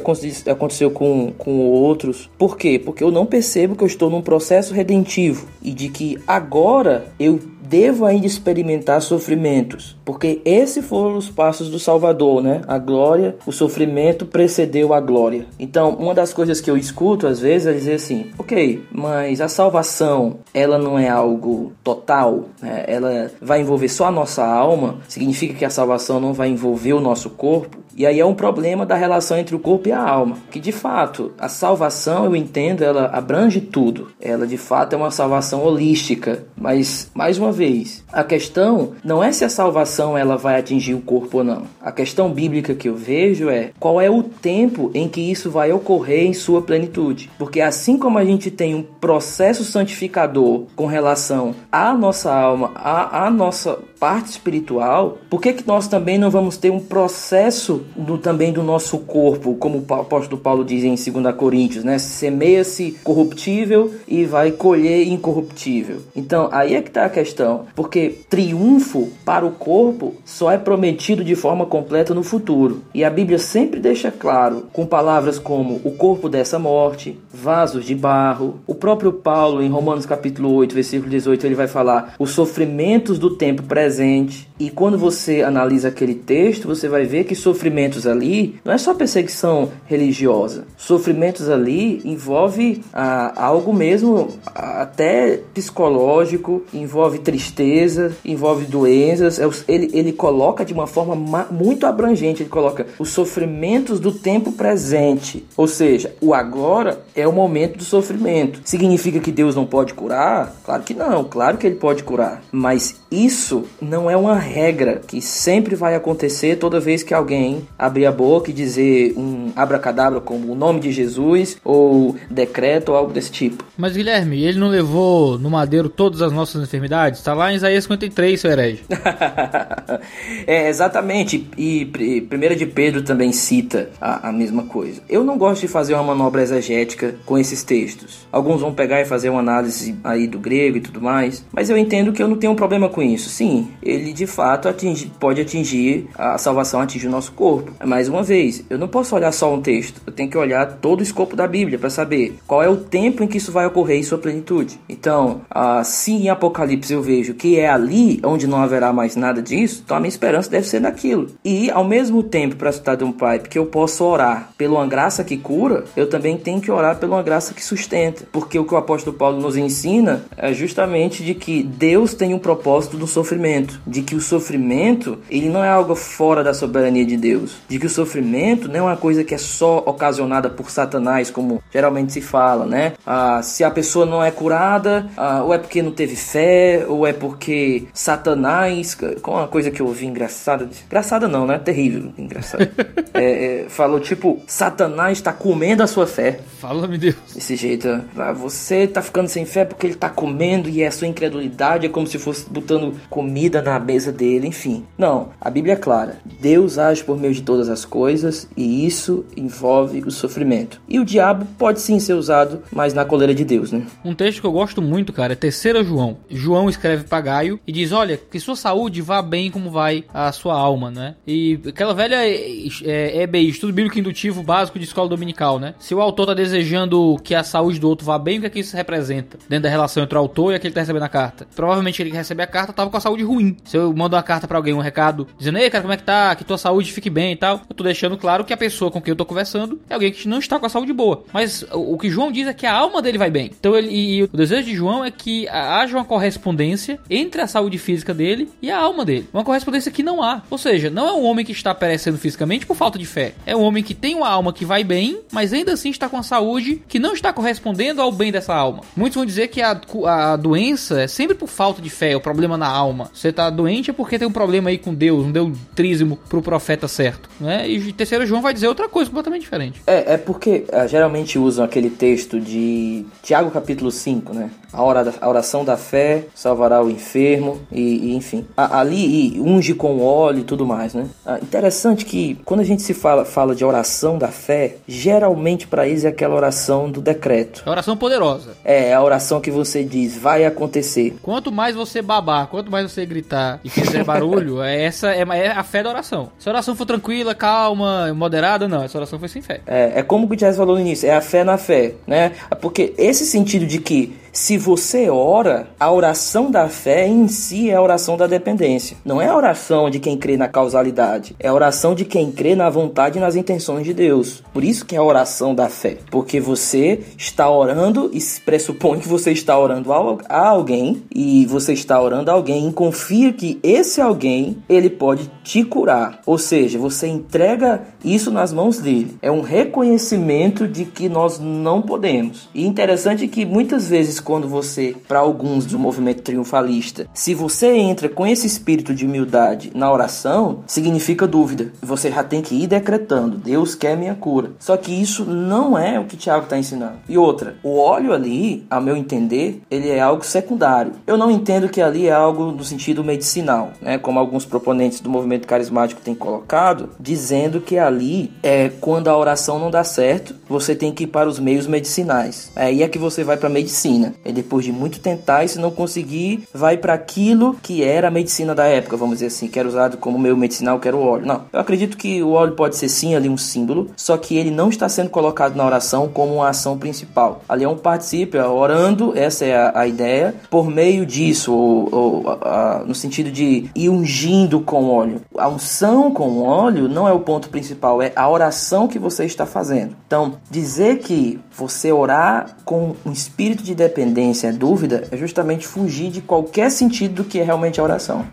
aconteceu com, com outros. Por quê? Porque eu não percebo que eu estou num processo redentivo e de que agora eu devo ainda experimentar sofrimentos, porque esses foram os passos do Salvador, né? A glória, o sofrimento precedeu a glória. Então, uma das coisas que eu escuto às vezes é dizer assim: ok, mas a salvação ela não é algo total, né? ela vai envolver só a nossa alma, significa que a salvação não vai envolver o nosso corpo. E aí é um problema da relação entre o corpo e a alma. Que de fato, a salvação, eu entendo, ela abrange tudo. Ela de fato é uma salvação holística. Mas, mais uma vez, a questão não é se a salvação ela vai atingir o corpo ou não. A questão bíblica que eu vejo é qual é o tempo em que isso vai ocorrer em sua plenitude. Porque assim como a gente tem um processo santificador com relação à nossa alma, à, à nossa parte espiritual, por que, que nós também não vamos ter um processo do, também do nosso corpo, como o apóstolo Paulo diz em 2 Coríntios, né? Semeia-se corruptível e vai colher incorruptível. Então, aí é que está a questão, porque triunfo para o corpo só é prometido de forma completa no futuro. E a Bíblia sempre deixa claro, com palavras como o corpo dessa morte, vasos de barro. O próprio Paulo, em Romanos capítulo 8, versículo 18, ele vai falar os sofrimentos do tempo presente. E quando você analisa aquele texto, você vai ver que sofrimentos ali não é só perseguição religiosa. Sofrimentos ali envolve ah, algo mesmo até psicológico, envolve tristeza, envolve doenças. É ele, ele coloca de uma forma muito abrangente, ele coloca os sofrimentos do tempo presente. Ou seja, o agora é o momento do sofrimento. Significa que Deus não pode curar? Claro que não, claro que ele pode curar. Mas isso não é uma regra que sempre vai acontecer toda vez que alguém abrir a boca e dizer um abracadabra como o nome de Jesus ou decreto ou algo desse tipo. Mas Guilherme, ele não levou no madeiro todas as nossas enfermidades? Está lá em Isaías 53, seu herege. é, exatamente. E 1 de Pedro também cita a, a mesma coisa. Eu não gosto de fazer uma manobra exegética com esses textos. Alguns vão pegar e fazer uma análise aí do grego e tudo mais, mas eu entendo que eu não tenho um problema com isso. Sim, ele de fato atinge, pode atingir, a salvação atinge o nosso corpo. Mais uma vez, eu não posso olhar só um texto, eu tenho que olhar todo o escopo da Bíblia para saber qual é o tempo em que isso vai ocorrer em sua plenitude. Então, uh, se em Apocalipse eu vejo que é ali onde não haverá mais nada disso, então a minha esperança deve ser naquilo. E ao mesmo tempo, para citar de um pai, que eu posso orar pela uma graça que cura, eu também tenho que orar pela uma graça que sustenta. Porque o que o apóstolo Paulo nos ensina é justamente de que Deus tem um propósito do sofrimento, de que o sofrimento ele não é algo fora da soberania de Deus, de que o sofrimento não é uma coisa que é só ocasionada por Satanás, como geralmente se fala, né? Ah, se a pessoa não é curada, ah, ou é porque não teve fé, ou é porque Satanás, com uma coisa que eu ouvi engraçada, engraçada não, né? Terrível, engraçado. é, é, falou tipo, Satanás está comendo a sua fé. Fala-me Deus. Desse jeito, ah, você tá ficando sem fé porque ele tá comendo e a sua incredulidade é como se fosse botando comida na mesa dele, enfim. Não, a Bíblia é clara. Deus age por meio de todas as coisas e isso envolve o sofrimento. E o diabo pode sim ser usado, mas na coleira de Deus, né? Um texto que eu gosto muito, cara, é terceira João. João escreve para Gaio e diz: Olha, que sua saúde vá bem como vai a sua alma, né? E aquela velha é, é, EBI, estudo bíblico indutivo básico de escola dominical, né? Se o autor tá desejando que a saúde do outro vá bem, o que é que isso representa dentro da relação entre o autor e aquele que tá recebendo a carta? Provavelmente ele que recebe a carta tava com a saúde ruim. Se eu mando uma carta para alguém, um recado, dizendo, ei, cara, como é que tá? Que tua saúde fique bem e tal, eu tô deixando claro que a pessoa com quem eu tô conversando é alguém que não está com a saúde boa. Mas o, que João diz é que a alma dele vai bem. Então ele, e, e o desejo de João é que haja uma correspondência entre a saúde física dele e a alma dele. Uma correspondência que não há. Ou seja, não é um homem que está perecendo fisicamente por falta de fé. É um homem que tem uma alma que vai bem, mas ainda assim está com a saúde que não está correspondendo ao bem dessa alma. Muitos vão dizer que a, a doença é sempre por falta de fé, é o problema na alma. Você está doente porque tem um problema aí com Deus, não deu trízimo pro profeta certo, né? E terceiro João vai dizer outra coisa completamente diferente. É, é porque uh, geralmente usam aquele texto de Tiago capítulo 5, né? A oração da fé salvará o enfermo e, e enfim. A, ali e unge com óleo e tudo mais, né? Ah, interessante que quando a gente se fala, fala de oração da fé, geralmente para eles é aquela oração do decreto. É oração poderosa. É, é a oração que você diz, vai acontecer. Quanto mais você babar, quanto mais você gritar e fizer barulho, é essa é, é, a fé da oração. Se a oração for tranquila, calma, moderada, não. Essa oração foi sem fé. É, é como o Gutiérrez falou no início, é a fé na fé, né? Porque esse sentido de que se você ora, a oração da fé em si é a oração da dependência. Não é a oração de quem crê na causalidade, é a oração de quem crê na vontade e nas intenções de Deus. Por isso que é a oração da fé, porque você está orando e pressupõe que você está orando a alguém e você está orando a alguém e confia que esse alguém ele pode te curar. Ou seja, você entrega isso nas mãos dele. É um reconhecimento de que nós não podemos. E interessante que muitas vezes quando você, para alguns do movimento triunfalista, se você entra com esse espírito de humildade na oração, significa dúvida. Você já tem que ir decretando: Deus quer minha cura. Só que isso não é o que Tiago está ensinando. E outra, o óleo ali, a meu entender, ele é algo secundário. Eu não entendo que ali é algo no sentido medicinal, né? Como alguns proponentes do movimento carismático têm colocado, dizendo que ali é quando a oração não dá certo, você tem que ir para os meios medicinais. Aí é que você vai para a medicina. E depois de muito tentar e se não conseguir, vai para aquilo que era a medicina da época, vamos dizer assim, que era usado como meio medicinal, que era o óleo. Não, eu acredito que o óleo pode ser sim ali um símbolo, só que ele não está sendo colocado na oração como uma ação principal. Ali é um particípio, é orando, essa é a, a ideia, por meio disso, ou, ou a, a, no sentido de ir ungindo com óleo. A unção com óleo não é o ponto principal, é a oração que você está fazendo. Então, dizer que você orar com um espírito de dependência, dúvida, é justamente fugir de qualquer sentido do que é realmente a oração.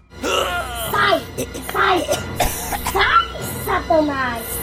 Sai! Sai! Sai, Satanás!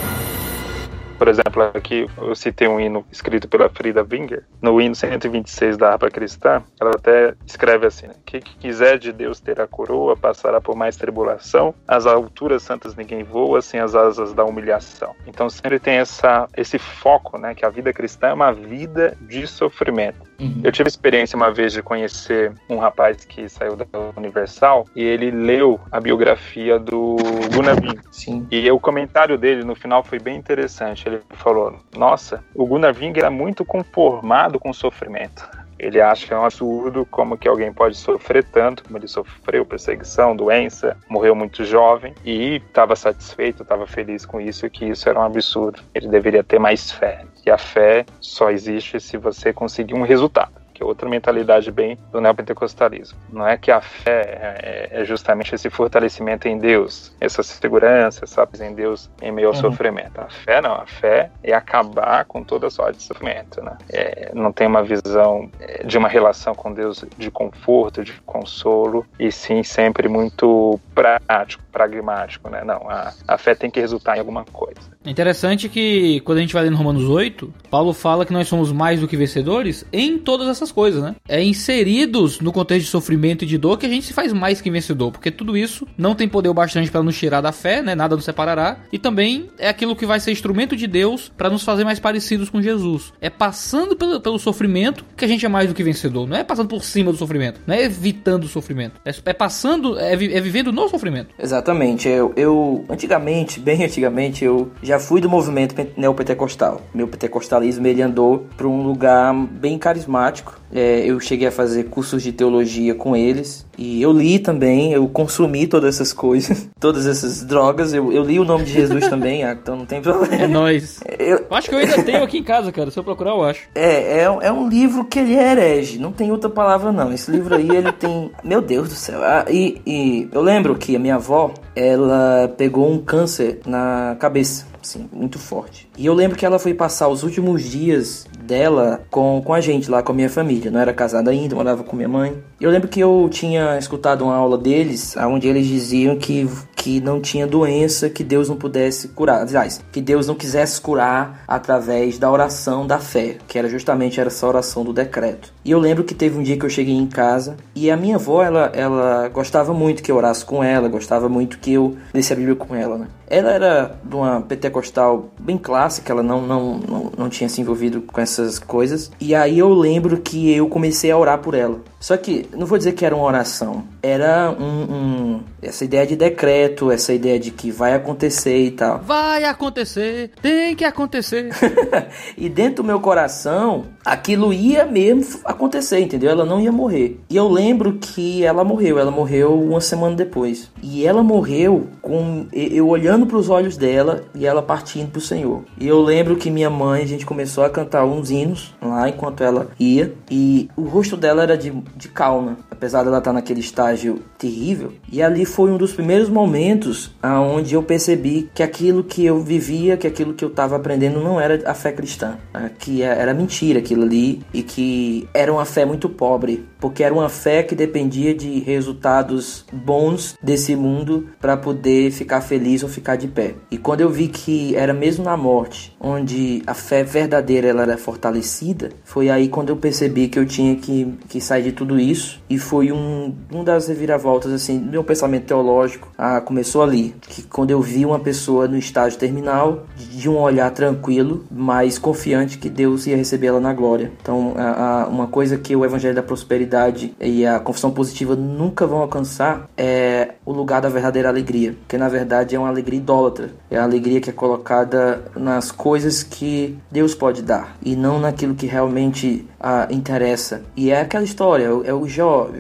Por exemplo, aqui eu citei um hino escrito pela Frida Winger. No hino 126 da harpa cristã, ela até escreve assim: né? Que quiser de Deus ter a coroa, passará por mais tribulação. As alturas santas ninguém voa sem as asas da humilhação. Então sempre tem essa, esse foco, né? Que a vida cristã é uma vida de sofrimento. Uhum. Eu tive experiência uma vez de conhecer um rapaz que saiu da Universal e ele leu a biografia do Gunnar Sim. E o comentário dele no final foi bem interessante. Ele falou: Nossa, o Gunnar Ving era muito conformado com o sofrimento. Ele acha que é um absurdo como que alguém pode sofrer tanto, como ele sofreu perseguição, doença, morreu muito jovem e estava satisfeito, estava feliz com isso, que isso era um absurdo. Ele deveria ter mais fé. E a fé só existe se você conseguir um resultado que é outra mentalidade bem do neopentecostalismo. Não é que a fé é, é justamente esse fortalecimento em Deus, essa segurança, sabe, em Deus em meio ao uhum. sofrimento. A fé não, a fé é acabar com toda sorte de sofrimento, né? É, não tem uma visão é, de uma relação com Deus de conforto, de consolo, e sim sempre muito prático, pragmático, né? Não, a, a fé tem que resultar em alguma coisa. É interessante que quando a gente vai ler no Romanos 8, Paulo fala que nós somos mais do que vencedores em todas essas coisas, né? É inseridos no contexto de sofrimento e de dor que a gente se faz mais que vencedor, porque tudo isso não tem poder bastante para nos tirar da fé, né? Nada nos separará, e também é aquilo que vai ser instrumento de Deus para nos fazer mais parecidos com Jesus. É passando pelo, pelo sofrimento que a gente é mais do que vencedor, não é passando por cima do sofrimento, não é evitando o sofrimento, é, é passando, é, é, vivendo no sofrimento. Exatamente. Eu, eu antigamente, bem antigamente, eu já fui do movimento neopentecostal. Meu pentecostalismo ele andou para um lugar bem carismático. É, eu cheguei a fazer cursos de teologia com eles e eu li também, eu consumi todas essas coisas, todas essas drogas. Eu, eu li o nome de Jesus também, ah, então não tem problema. É nóis. Eu, eu acho que eu ainda tenho aqui em casa, cara. Se eu procurar, eu acho. É, é, é um livro que ele é herege, não tem outra palavra não. Esse livro aí ele tem. Meu Deus do céu. Ah, e, e eu lembro que a minha avó, ela pegou um câncer na cabeça assim, muito forte. E eu lembro que ela foi passar os últimos dias dela com, com a gente lá, com a minha família. Não era casada ainda, morava com minha mãe. Eu lembro que eu tinha escutado uma aula deles, onde eles diziam que, que não tinha doença que Deus não pudesse curar. Aliás, que Deus não quisesse curar através da oração da fé, que era justamente essa oração do decreto. E eu lembro que teve um dia que eu cheguei em casa e a minha avó, ela, ela gostava muito que eu orasse com ela, gostava muito que eu lesse a Bíblia com ela, né? Ela era de uma pentecostal bem clássica, ela não, não, não, não tinha se envolvido com essas coisas. E aí eu lembro que eu comecei a orar por ela. Só que, não vou dizer que era uma oração, era um, um, essa ideia de decreto, essa ideia de que vai acontecer e tal. Vai acontecer, tem que acontecer. e dentro do meu coração, aquilo ia mesmo acontecer, entendeu? Ela não ia morrer. E eu lembro que ela morreu, ela morreu uma semana depois. E ela morreu com eu olhando para os olhos dela e ela partindo para o Senhor. E eu lembro que minha mãe, a gente começou a cantar uns hinos lá enquanto ela ia, e o rosto dela era de de calma, apesar dela estar naquele estágio terrível. E ali foi um dos primeiros momentos aonde eu percebi que aquilo que eu vivia, que aquilo que eu estava aprendendo não era a fé cristã, que é, era mentira aquilo ali e que era uma fé muito pobre, porque era uma fé que dependia de resultados bons desse mundo para poder ficar feliz ou ficar de pé. E quando eu vi que era mesmo na morte, onde a fé verdadeira ela era fortalecida, foi aí quando eu percebi que eu tinha que, que sair de tudo isso. E foi um, um das reviravoltas assim meu pensamento teológico ah, começou ali. Que quando eu vi uma pessoa no estágio terminal de um olhar tranquilo mas confiante que Deus ia receber ela na glória então a, a, uma coisa que o evangelho da prosperidade e a confissão positiva nunca vão alcançar é o lugar da verdadeira alegria que na verdade é uma alegria idólatra. É a alegria que é colocada nas coisas que Deus pode dar e não naquilo que realmente ah, interessa e é aquela história é o Jó.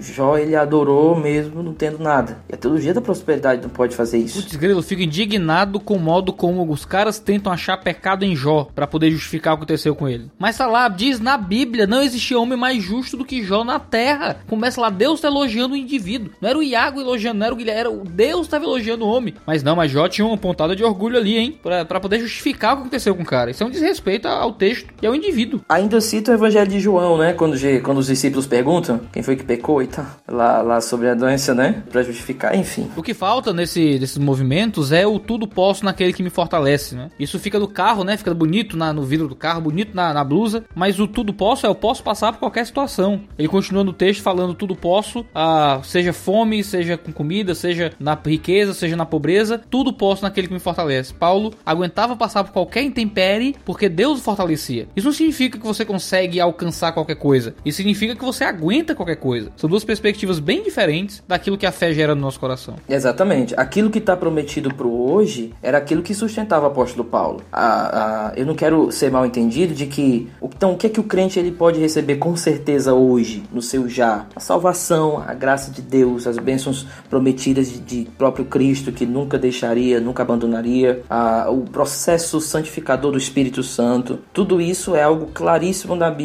Jó ele adorou mesmo não tendo nada. E a teologia da prosperidade não pode fazer isso. Putz, grilo, eu fico indignado com o modo como os caras tentam achar pecado em Jó para poder justificar o que aconteceu com ele. Mas tá lá, diz na Bíblia, não existia homem mais justo do que Jó na terra. Começa lá, Deus tá elogiando o indivíduo. Não era o Iago elogiando, não era o Guilherme, era o Deus tava elogiando o homem. Mas não, mas Jó tinha uma pontada de orgulho ali, hein? Pra, pra poder justificar o que aconteceu com o cara. Isso é um desrespeito ao texto e ao indivíduo. Ainda cita o evangelho de João, né? Quando, quando os discípulos perguntam quem foi que pecou e tal, lá, lá sobre a doença, né? Pra justificar, enfim. O que falta nesse, nesses movimentos é o tudo posso naquele que me fortalece, né? Isso fica no carro, né? Fica bonito na, no vidro do carro, bonito na, na blusa, mas o tudo posso é eu posso passar por qualquer situação. Ele continua no texto falando tudo posso, ah, seja fome, seja com comida, seja na riqueza, seja na pobreza, tudo posso naquele que me fortalece. Paulo aguentava passar por qualquer intempérie porque Deus o fortalecia. Isso não significa que você consegue consegue alcançar qualquer coisa. Isso significa que você aguenta qualquer coisa. São duas perspectivas bem diferentes daquilo que a fé gera no nosso coração. Exatamente. Aquilo que está prometido para hoje era aquilo que sustentava o apóstolo Paulo. A, a, eu não quero ser mal entendido de que. Então, o que é que o crente ele pode receber com certeza hoje, no seu já? A salvação, a graça de Deus, as bênçãos prometidas de, de próprio Cristo, que nunca deixaria, nunca abandonaria, a, o processo santificador do Espírito Santo. Tudo isso é algo claríssimo na Bíblia,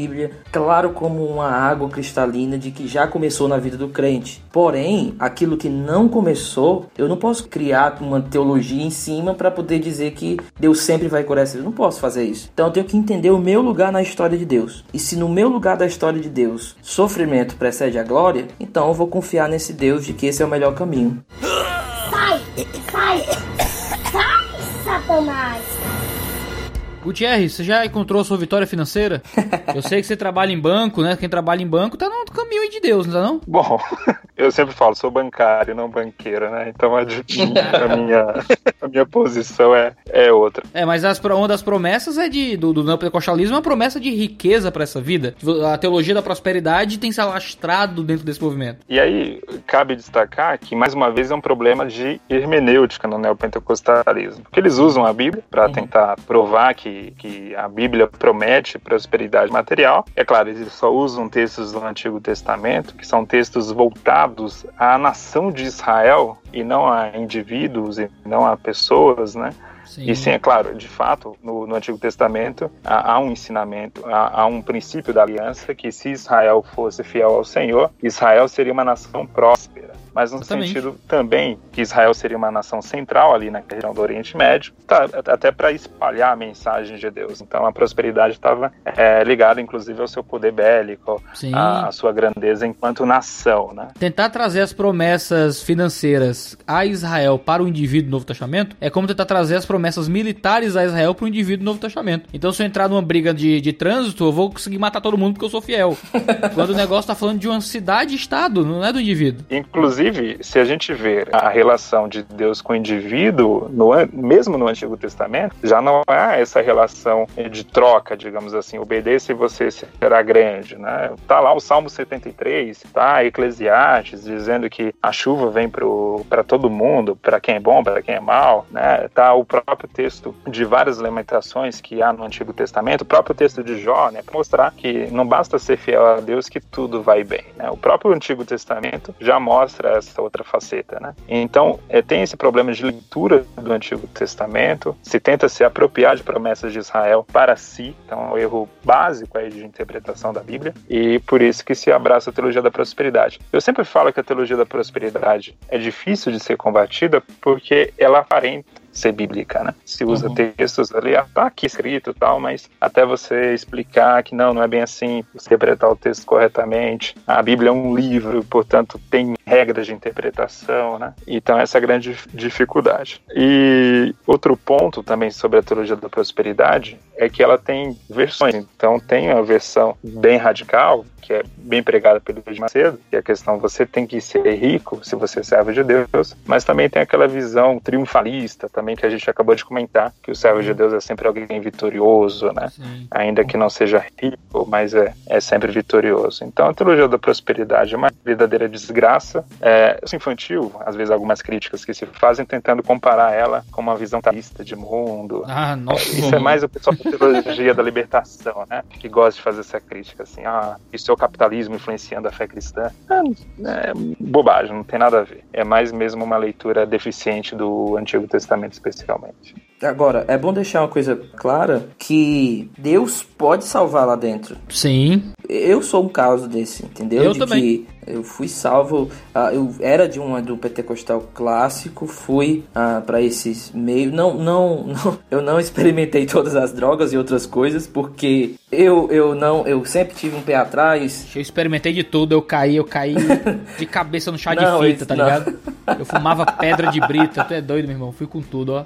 claro como uma água cristalina de que já começou na vida do crente. Porém, aquilo que não começou, eu não posso criar uma teologia em cima para poder dizer que Deus sempre vai curar essa. Eu não posso fazer isso. Então eu tenho que entender o meu lugar na história de Deus. E se no meu lugar da história de Deus sofrimento precede a glória, então eu vou confiar nesse Deus de que esse é o melhor caminho. Sai! Sai! Sai, Satanás! Gutierrez, você já encontrou a sua vitória financeira? Eu sei que você trabalha em banco, né? Quem trabalha em banco tá no caminho de Deus, não tá não? Bom, eu sempre falo, sou bancário, não banqueiro, né? Então a, a minha, a minha posição é, é outra. É, mas as, uma das promessas é de, do, do neopentecostalismo é uma promessa de riqueza para essa vida. A teologia da prosperidade tem se alastrado dentro desse movimento. E aí, cabe destacar que, mais uma vez, é um problema de hermenêutica no neopentecostalismo. Porque eles usam a Bíblia para uhum. tentar provar que que, a Bíblia promete prosperidade material. É claro, eles só usam textos do Antigo Testamento, que são textos voltados à nação de Israel e não a indivíduos e não a pessoas, né? Sim. E sim, é claro, de fato, no, no Antigo Testamento há, há um ensinamento, há, há, um princípio da aliança que se Israel fosse fiel ao Senhor, Israel seria uma nação próspera mas no Exatamente. sentido também que Israel seria uma nação central ali na região do Oriente Médio, tá, até para espalhar a mensagem de Deus. Então a prosperidade estava é, ligada, inclusive, ao seu poder bélico, à sua grandeza enquanto nação. Né? Tentar trazer as promessas financeiras a Israel para o indivíduo do Novo Testamento é como tentar trazer as promessas militares a Israel para o indivíduo do Novo Testamento. Então, se eu entrar numa briga de, de trânsito, eu vou conseguir matar todo mundo porque eu sou fiel. Quando o negócio está falando de uma cidade-estado, não é do indivíduo. Inclusive, Inclusive, se a gente ver a relação de Deus com o indivíduo, no, mesmo no Antigo Testamento, já não há essa relação de troca, digamos assim, obedeça e você será grande, né? Tá lá o Salmo 73, tá Eclesiastes dizendo que a chuva vem para todo mundo, para quem é bom, para quem é mal, né? Tá o próprio texto de várias lamentações que há no Antigo Testamento, o próprio texto de Jó, né, para mostrar que não basta ser fiel a Deus que tudo vai bem, né? O próprio Antigo Testamento já mostra essa outra faceta, né? Então, é, tem esse problema de leitura do Antigo Testamento, se tenta se apropriar de promessas de Israel para si, então é um erro básico aí de interpretação da Bíblia, e por isso que se abraça a teologia da prosperidade. Eu sempre falo que a teologia da prosperidade é difícil de ser combatida porque ela aparenta ser bíblica, né? Se usa uhum. textos ali, ah, tá aqui escrito e tal, mas até você explicar que não, não é bem assim, você interpretar o texto corretamente. A Bíblia é um livro, portanto, tem regras de interpretação, né? Então, essa é a grande dificuldade. E outro ponto também sobre a teologia da prosperidade é que ela tem versões. Então, tem a versão bem radical, que é bem pregada pelo Luiz Macedo, que é a questão você tem que ser rico se você serve de Deus, mas também tem aquela visão triunfalista também que a gente acabou de comentar, que o servo de Deus é sempre alguém vitorioso, né? Sim. Ainda que não seja rico, mas é, é sempre vitorioso. Então a teologia da prosperidade é uma verdadeira desgraça. É infantil, às vezes algumas críticas que se fazem tentando comparar ela com uma visão talista de mundo. Ah, nossa. Isso é mais o pessoal teologia da libertação, né? Que gosta de fazer essa crítica assim, ah, isso é o capitalismo influenciando a fé cristã. É, é bobagem, não tem nada a ver. É mais mesmo uma leitura deficiente do Antigo Testamento especialmente. Agora, é bom deixar uma coisa clara que Deus pode salvar lá dentro. Sim. Eu sou um caso desse, entendeu? Eu de também. Que eu fui salvo, uh, eu era de uma do pentecostal clássico, fui uh, para esses meios. Não, não, não, eu não experimentei todas as drogas e outras coisas porque eu, eu não, eu sempre tive um pé atrás. Eu experimentei de tudo, eu caí, eu caí de cabeça no chá não, de fita, tá ligado? Eu fumava pedra de brita, tu é doido, meu irmão, fui com tudo, ó.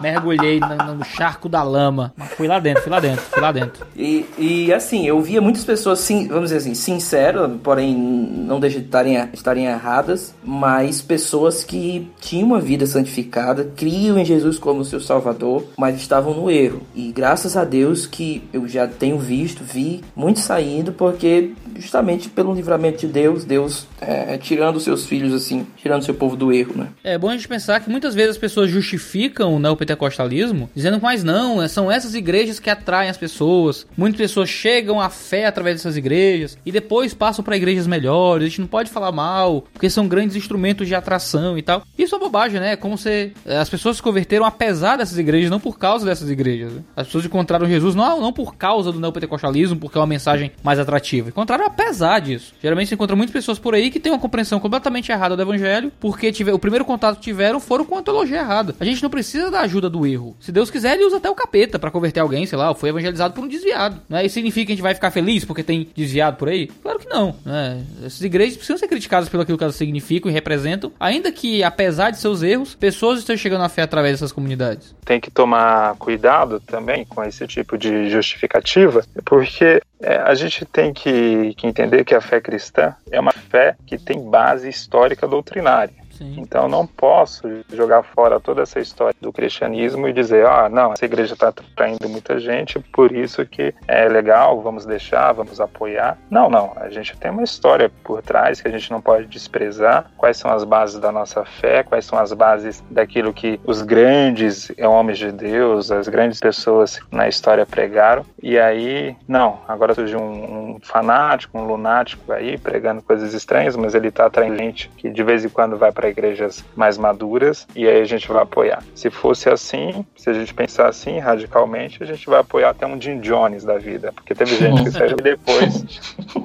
mergulhei no, no charco da lama. Mas fui lá dentro, fui lá dentro, fui lá dentro. E, e assim, eu via muitas pessoas, sim, vamos dizer assim, sinceras, porém não deixam de estarem, estarem erradas, mas pessoas que tinham uma vida santificada, criam em Jesus como seu Salvador, mas estavam no erro. E graças a Deus que eu já tenho visto, vi muitos saindo, porque justamente pelo livramento de Deus, Deus é, tirando seus filhos assim, tirando seu povo do erro, né? É bom a gente pensar que muitas vezes as pessoas justificam o neopentecostalismo dizendo mais não, é, são essas igrejas que atraem as pessoas. Muitas pessoas chegam à fé através dessas igrejas e depois passam para igrejas melhores. A gente não pode falar mal, porque são grandes instrumentos de atração e tal. Isso é bobagem, né? É como se é, as pessoas se converteram apesar dessas igrejas, não por causa dessas igrejas. Né? As pessoas encontraram Jesus não, não por causa do neopentecostalismo, porque é uma mensagem mais atrativa. Encontraram apesar disso. Geralmente você encontra muitas pessoas por aí que têm uma compreensão completamente errada do evangelho, porque tiver, o primeiro contato que tiveram foram com a teologia errada. A gente não precisa da ajuda do erro. Se Deus quiser, ele usa até o capeta para converter alguém, sei lá, ou foi evangelizado por um desviado. Né? Isso significa que a gente vai ficar feliz porque tem desviado por aí? Claro que não. Né? Essas igrejas precisam ser criticadas pelo que elas significam e representam, ainda que, apesar de seus erros, pessoas estão chegando à fé através dessas comunidades. Tem que tomar cuidado também com esse tipo de justificativa, porque é, a gente tem que, que entender que a fé cristã é uma fé que tem base histórica doutrinária. Sim. Então não posso jogar fora toda essa história do cristianismo e dizer, ah, não, essa igreja está traindo muita gente, por isso que é legal, vamos deixar, vamos apoiar. Não, não. A gente tem uma história por trás que a gente não pode desprezar. Quais são as bases da nossa fé? Quais são as bases daquilo que os grandes homens de Deus, as grandes pessoas na história pregaram? E aí, não. Agora surge um, um fanático, um lunático aí pregando coisas estranhas, mas ele está atraindo gente que de vez em quando vai para para igrejas mais maduras e aí a gente vai apoiar. Se fosse assim, se a gente pensar assim radicalmente, a gente vai apoiar até um Jim Jones da vida, porque teve gente que saiu depois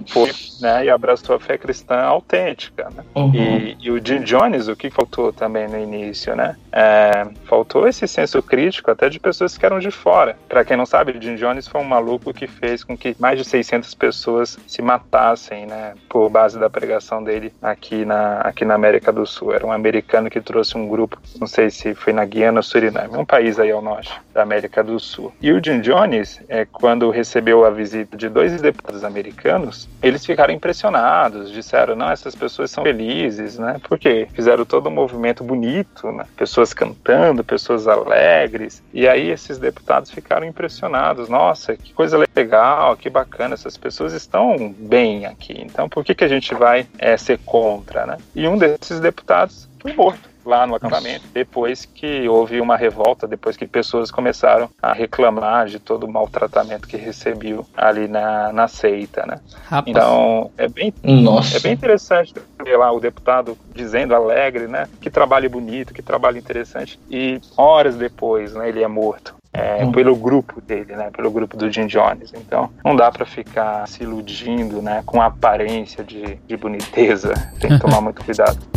foi, né, e abraçou a fé cristã autêntica, né? Uhum. E, e, o Jim Jones, o que faltou também no início, né? É, faltou esse senso crítico até de pessoas que eram de fora. Para quem não sabe, Jim Jones foi um maluco que fez com que mais de 600 pessoas se matassem, né, por base da pregação dele aqui na, aqui na América do Sul. Era um americano que trouxe um grupo, não sei se foi na Guiana ou Suriname, um país aí ao norte da América do Sul. E o Jim Jones, é, quando recebeu a visita de dois deputados americanos, eles ficaram impressionados, disseram, não, essas pessoas são felizes, né? Porque fizeram todo um movimento bonito, né? Pessoas cantando, pessoas alegres. E aí esses deputados ficaram impressionados. Nossa, que coisa legal, que bacana, essas pessoas estão bem aqui. Então por que, que a gente vai é, ser contra, né? E um desses deputados foi morto lá no acampamento, depois que houve uma revolta, depois que pessoas começaram a reclamar de todo o maltratamento que recebeu ali na, na seita, né? Rapaz. Então, é bem, Nossa. é bem interessante ver lá o deputado dizendo alegre, né? Que trabalho bonito, que trabalho interessante. E horas depois, né, ele é morto. É, hum. pelo grupo dele, né, pelo grupo do Jim Jones. Então, não dá para ficar se iludindo, né, com a aparência de, de boniteza. Tem que tomar muito cuidado.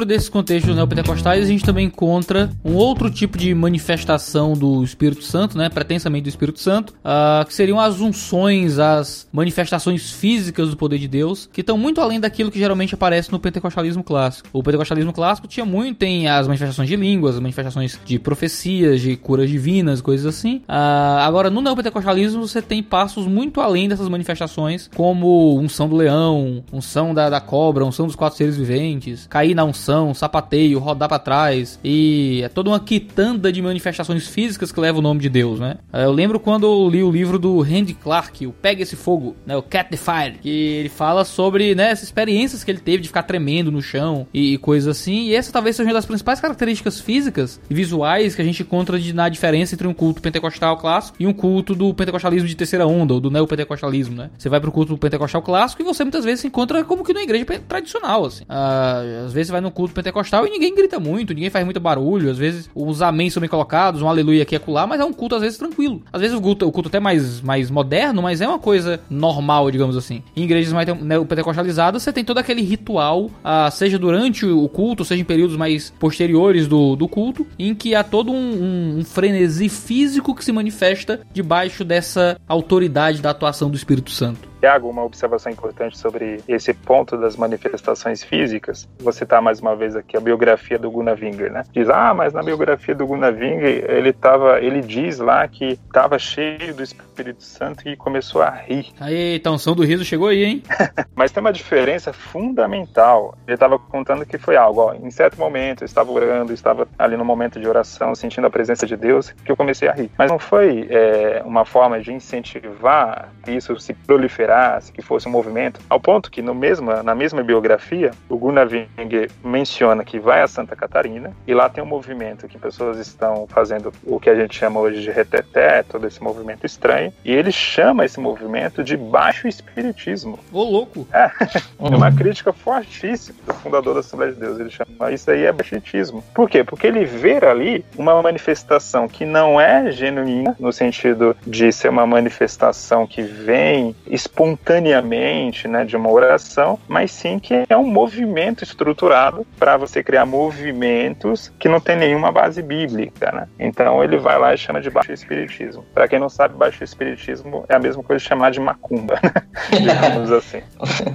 Dentro desses contextos neopentecostais, a gente também encontra um outro tipo de manifestação do Espírito Santo, né, pretensamente do Espírito Santo, uh, que seriam as unções, as manifestações físicas do poder de Deus, que estão muito além daquilo que geralmente aparece no pentecostalismo clássico. O pentecostalismo clássico tinha muito tem as manifestações de línguas, as manifestações de profecias, de curas divinas, coisas assim. Uh, agora, no neopentecostalismo, você tem passos muito além dessas manifestações, como unção do leão, unção da, da cobra, unção dos quatro seres viventes, cair na unção, sapateio, rodar para trás e é toda uma quitanda de manifestações físicas que leva o nome de Deus, né? É, eu lembro quando eu li o livro do Randy Clark, o Pega Esse Fogo, né? O Cat the Fire, que ele fala sobre, né, essas experiências que ele teve de ficar tremendo no chão e, e coisas assim. E essa talvez seja uma das principais características físicas e visuais que a gente encontra de, na diferença entre um culto pentecostal clássico e um culto do pentecostalismo de terceira onda, ou do neopentecostalismo, né? Você vai pro culto pentecostal clássico e você muitas vezes se encontra como que numa igreja tradicional, assim. Ah, às vezes você vai no culto pentecostal e ninguém grita muito, ninguém faz muito barulho. Às vezes os amém são bem colocados, um aleluia aqui e acolá, mas é um culto às vezes tranquilo. Às vezes o culto, o culto até mais, mais moderno, mas é uma coisa normal, digamos assim. Em igrejas mais né, pentecostalizadas, você tem todo aquele ritual, ah, seja durante o culto, seja em períodos mais posteriores do, do culto, em que há todo um, um, um frenesi físico que se manifesta debaixo dessa autoridade da atuação do Espírito Santo. Tiago, uma observação importante sobre esse ponto das manifestações físicas. Vou citar mais uma vez aqui a biografia do Gunavinger, né? Diz, ah, mas na biografia do Gunavinger ele tava, ele diz lá que estava cheio do Espírito Santo e começou a rir. Aí, então, o som do riso chegou aí, hein? mas tem uma diferença fundamental. Ele estava contando que foi algo, ó, em certo momento eu estava orando, estava ali no momento de oração, sentindo a presença de Deus, que eu comecei a rir. Mas não foi é, uma forma de incentivar isso se proliferar que fosse um movimento, ao ponto que no mesma, na mesma biografia, o Gunnar Wenger menciona que vai a Santa Catarina e lá tem um movimento que pessoas estão fazendo o que a gente chama hoje de reteté, todo esse movimento estranho, e ele chama esse movimento de baixo espiritismo. Ô, louco! É, é uma crítica fortíssima do fundador da Assembleia de Deus, ele chama isso aí é baixo espiritismo. Por quê? Porque ele vê ali uma manifestação que não é genuína, no sentido de ser uma manifestação que vem espontaneamente, né, de uma oração, mas sim que é um movimento estruturado para você criar movimentos que não tem nenhuma base bíblica, né? Então ele vai lá e chama de baixo espiritismo. Para quem não sabe, baixo espiritismo é a mesma coisa de chamar de macumba, né? digamos assim.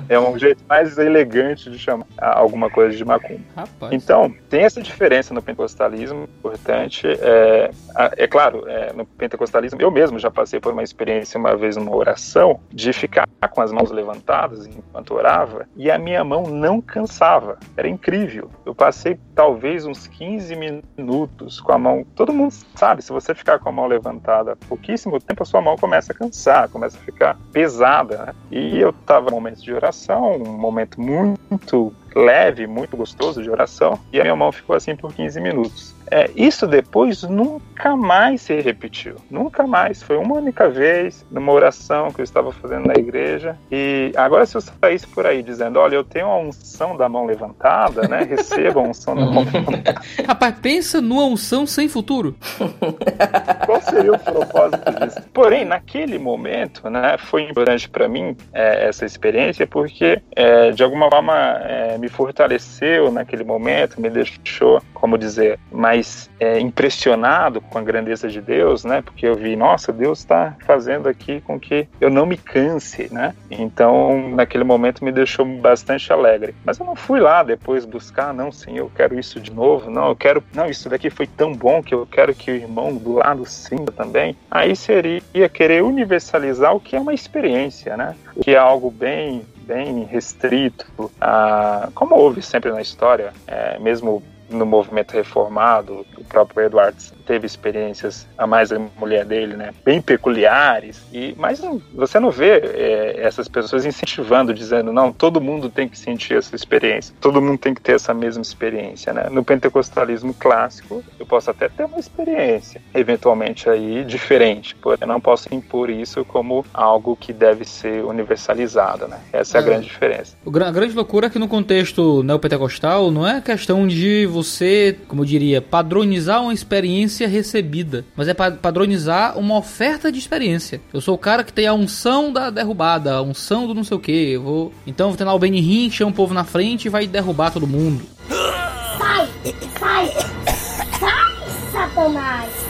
É um jeito mais elegante de chamar alguma coisa de macumba. Rapaz. Então tem essa diferença no pentecostalismo, importante. É, é claro, é, no pentecostalismo eu mesmo já passei por uma experiência uma vez numa oração de ficar ficar com as mãos levantadas enquanto orava e a minha mão não cansava. Era incrível. Eu passei talvez uns 15 minutos com a mão. Todo mundo sabe, se você ficar com a mão levantada pouquíssimo tempo, a sua mão começa a cansar, começa a ficar pesada. Né? E eu estava num momento de oração, um momento muito leve, muito gostoso de oração, e a minha mão ficou assim por 15 minutos. É, isso depois nunca mais se repetiu. Nunca mais. Foi uma única vez numa oração que eu estava fazendo na igreja. E agora, se eu saísse por aí dizendo: Olha, eu tenho a unção da mão levantada, né? Receba a unção da mão levantada. Rapaz, pensa numa unção sem futuro. Qual seria o propósito disso? Porém, naquele momento, né, foi importante para mim é, essa experiência porque, é, de alguma forma, é, me fortaleceu naquele momento, me deixou, como dizer, mais é, impressionado com a grandeza de Deus, né? Porque eu vi, nossa, Deus está fazendo aqui com que eu não me canse, né? Então, naquele momento me deixou bastante alegre. Mas eu não fui lá depois buscar, não, sim, eu quero isso de novo, não, eu quero, não, isso daqui foi tão bom que eu quero que o irmão do lado sinta também. Aí seria querer universalizar o que é uma experiência, né? O que é algo bem bem restrito, a, como houve sempre na história, é, mesmo no movimento reformado, o próprio Edwards teve experiências, a mais a mulher dele, né, bem peculiares, e mas você não vê é, essas pessoas incentivando, dizendo, não, todo mundo tem que sentir essa experiência, todo mundo tem que ter essa mesma experiência, né? No pentecostalismo clássico, eu posso até ter uma experiência, eventualmente aí diferente, eu não posso impor isso como algo que deve ser universalizado, né? Essa é, é a grande diferença. A grande loucura é que no contexto neopentecostal não é questão de você, como eu diria, padronizar uma experiência recebida, mas é padronizar uma oferta de experiência. Eu sou o cara que tem a unção da derrubada, a unção do não sei o que. Vou. Então vou ter lá o Benny Hinn, chama o povo na frente e vai derrubar todo mundo. Sai! Sai! Sai, Satanás!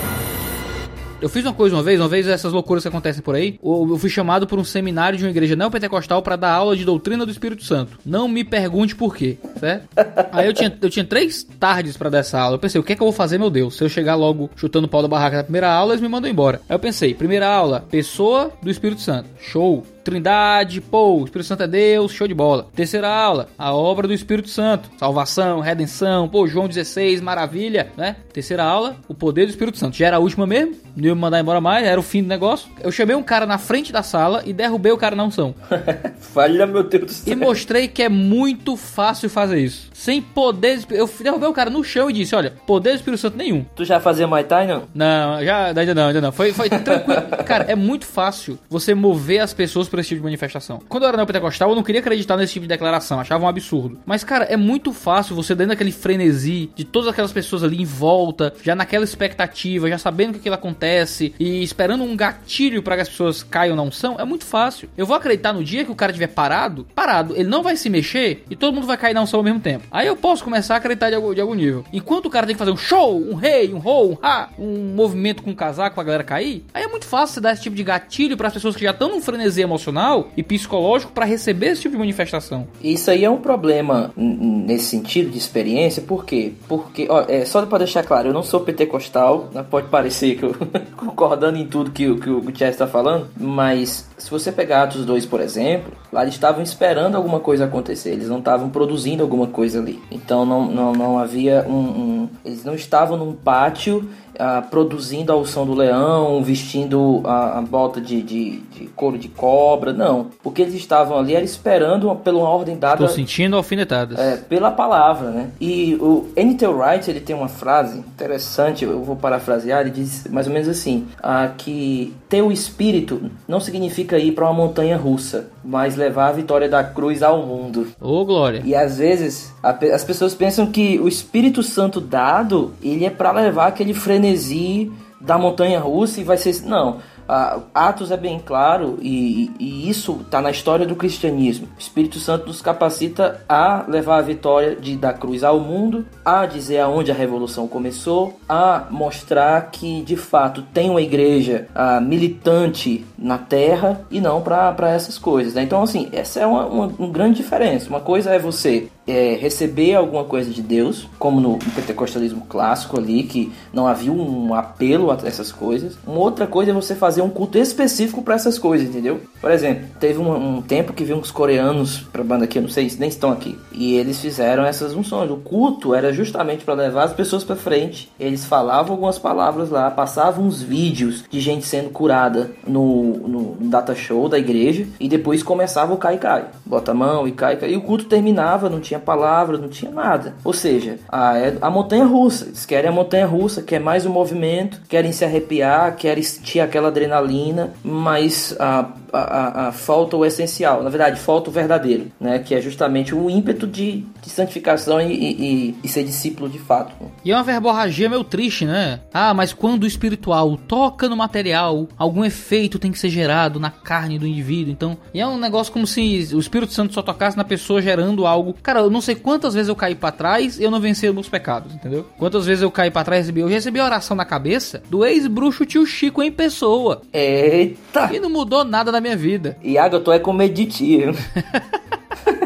Eu fiz uma coisa uma vez, uma vez essas loucuras que acontecem por aí, eu fui chamado por um seminário de uma igreja neopentecostal para dar aula de doutrina do Espírito Santo. Não me pergunte por quê, certo? Aí eu tinha, eu tinha três tardes para dar essa aula. Eu pensei, o que é que eu vou fazer, meu Deus? Se eu chegar logo chutando o pau da barraca na primeira aula, eles me mandam embora. Aí eu pensei, primeira aula, pessoa do Espírito Santo. Show. Trindade, pô, Espírito Santo é Deus, show de bola. Terceira aula, a obra do Espírito Santo, salvação, redenção, pô, João 16, maravilha, né? Terceira aula, o poder do Espírito Santo. Já era a última mesmo, não ia me mandar embora mais, era o fim do negócio. Eu chamei um cara na frente da sala e derrubei o cara na unção. Falha, meu Deus do céu. E mostrei que é muito fácil fazer isso. Sem poder, eu derrubei o cara no chão e disse, olha, poder do Espírito Santo nenhum. Tu já fazia Muay Thai, não? Não, já, ainda não, ainda não. Foi, foi tranquilo. cara, é muito fácil você mover as pessoas por esse tipo de manifestação. Quando eu era neopentecostal, eu não queria acreditar nesse tipo de declaração, achava um absurdo. Mas, cara, é muito fácil você dentro daquele frenesi de todas aquelas pessoas ali em volta, já naquela expectativa, já sabendo que aquilo acontece e esperando um gatilho para que as pessoas caiam na unção, é muito fácil. Eu vou acreditar no dia que o cara estiver parado, parado, ele não vai se mexer e todo mundo vai cair na unção ao mesmo tempo. Aí eu posso começar a acreditar de algum, de algum nível. Enquanto o cara tem que fazer um show, um rei, um ho, um ha, um movimento com um casaco pra galera cair, aí é muito fácil você dar esse tipo de gatilho para as pessoas que já estão num frenesi emocional e psicológico para receber esse tipo de manifestação. Isso aí é um problema nesse sentido de experiência, por quê? Porque, ó, é, só para deixar claro, eu não sou pentecostal, né, pode parecer que eu concordando em tudo que, que o Gutierrez está falando, mas se você pegar Atos 2, por exemplo, lá eles estavam esperando alguma coisa acontecer, eles não estavam produzindo alguma coisa ali. Então não, não, não havia um, um Eles não estavam num pátio uh, produzindo a unção do leão, vestindo a, a bota de, de, de, couro de cobra, não. O que eles estavam ali era esperando pela uma ordem dada. Tô sentindo alfinetadas. É, pela palavra, né? E o N.T. Wright, ele tem uma frase interessante, eu vou parafrasear, ele diz mais ou menos assim, uh, que ter o espírito não significa ir para uma montanha russa, mas levar a vitória da cruz ao mundo. Ô, oh, glória. E às vezes a, as pessoas pensam que o Espírito Santo dado, ele é para levar aquele frenesi da montanha russa e vai ser. Não. Atos é bem claro e, e isso está na história do cristianismo. O Espírito Santo nos capacita a levar a vitória de, da cruz ao mundo, a dizer aonde a revolução começou, a mostrar que de fato tem uma igreja militante na terra e não para essas coisas. Né? Então, assim, essa é uma, uma, uma grande diferença. Uma coisa é você é, receber alguma coisa de Deus, como no, pentecostalismo clássico ali, que não havia um apelo a essas coisas. Uma outra coisa é você fazer um culto específico para essas coisas, entendeu? Por exemplo, teve um, um tempo que vi uns coreanos pra banda aqui, eu não sei se nem estão aqui, e eles fizeram essas unções. O culto era justamente para levar as pessoas para frente. Eles falavam algumas palavras lá, passavam uns vídeos de gente sendo curada no, no, no data show da igreja, e depois começava o cai-cai. Bota a mão e cai, cai. E o culto terminava, não tinha tinha palavra, não tinha nada. Ou seja, a, é a montanha russa. Eles querem a montanha russa, quer mais o um movimento, querem se arrepiar, querem sentir aquela adrenalina, mas a, a, a, falta o essencial. Na verdade, falta o verdadeiro, né? Que é justamente o ímpeto de, de santificação e, e, e, ser discípulo de fato. E é uma verborragia meio triste, né? Ah, mas quando o espiritual toca no material, algum efeito tem que ser gerado na carne do indivíduo. Então, é um negócio como se o Espírito Santo só tocasse na pessoa gerando algo. Cara, eu não sei quantas vezes eu caí para trás e eu não venci meus pecados, entendeu? Quantas vezes eu caí para trás e recebi. Eu recebi a oração na cabeça do ex-bruxo tio Chico em pessoa. Eita! E não mudou nada na minha vida. Iago, tu é comeditivo.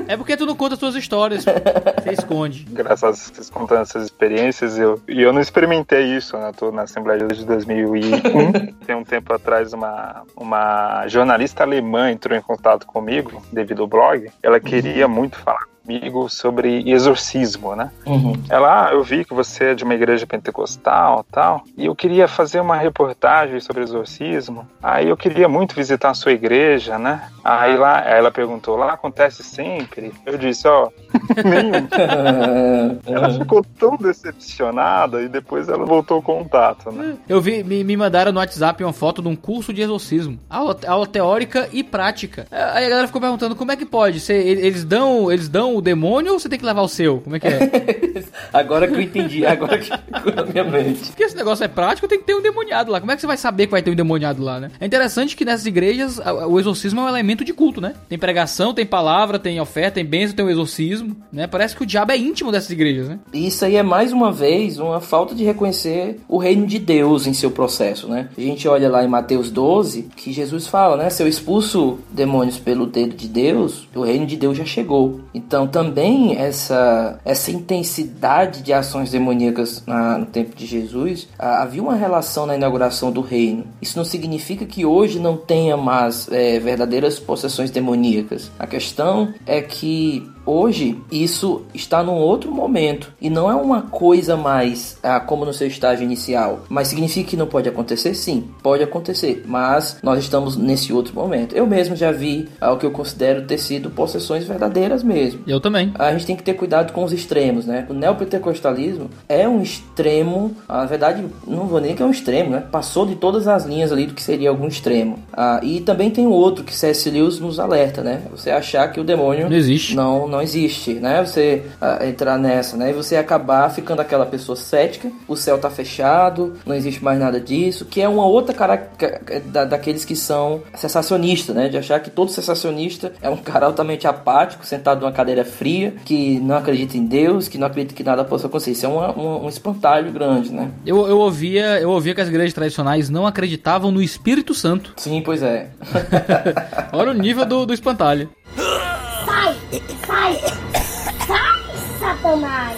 É porque tu não conta as tuas histórias, você esconde. Graças a vocês contando essas experiências, eu, e eu não experimentei isso, né? Tô na Assembleia de 2001. Tem um tempo atrás, uma, uma jornalista alemã entrou em contato comigo, devido ao blog. Ela queria uhum. muito falar comigo sobre exorcismo, né? Uhum. Ela, ah, eu vi que você é de uma igreja pentecostal tal, e eu queria fazer uma reportagem sobre exorcismo. Aí eu queria muito visitar a sua igreja, né? Aí lá, ela perguntou, lá acontece sempre? Eu disse, ó, oh, nenhum. ela ficou tão decepcionada e depois ela voltou o contato, né? Eu vi, me, me mandaram no WhatsApp uma foto de um curso de exorcismo, aula, aula teórica e prática. Aí a galera ficou perguntando como é que pode, Você, eles dão, eles dão o demônio ou você tem que levar o seu? Como é que é? agora que eu entendi, agora que ficou na minha mente. Porque esse negócio é prático, tem que ter um demoniado lá. Como é que você vai saber que vai ter um demoniado lá, né? É interessante que nessas igrejas o exorcismo é um elemento de culto, né? Tem pregação, tem palavra, tem oferta, tem bênção, tem o exorcismo, né? Parece que o diabo é íntimo dessas igrejas, né? Isso aí é mais uma vez uma falta de reconhecer o reino de Deus em seu processo, né? A gente olha lá em Mateus 12 que Jesus fala, né? Se eu expulso demônios pelo dedo de Deus, o reino de Deus já chegou. Então também essa, essa intensidade de ações demoníacas na, no tempo de Jesus, havia uma relação na inauguração do reino. Isso não significa que hoje não tenha mais é, verdadeiras possessões demoníacas. A questão é que Hoje, isso está num outro momento e não é uma coisa mais ah, como no seu estágio inicial. Mas significa que não pode acontecer? Sim, pode acontecer, mas nós estamos nesse outro momento. Eu mesmo já vi ah, o que eu considero ter sido possessões verdadeiras mesmo. Eu também. A gente tem que ter cuidado com os extremos, né? O neopentecostalismo é um extremo, na verdade, não vou nem que é um extremo, né? Passou de todas as linhas ali do que seria algum extremo. Ah, e também tem o outro que C.S. Lewis nos alerta, né? Você achar que o demônio Não existe. não, não existe, né? Você ah, entrar nessa, né? E você acabar ficando aquela pessoa cética, o céu tá fechado, não existe mais nada disso, que é uma outra característica da, daqueles que são sensacionistas, né? De achar que todo sensacionista é um cara altamente apático, sentado numa cadeira fria, que não acredita em Deus, que não acredita que nada possa acontecer. Isso é uma- uma- um espantalho grande, né? Eu, eu, ouvia, eu ouvia que as igrejas tradicionais não acreditavam no Espírito Santo. Sim, pois é. Olha o nível do, do espantalho. Sai! Sai! Satanás!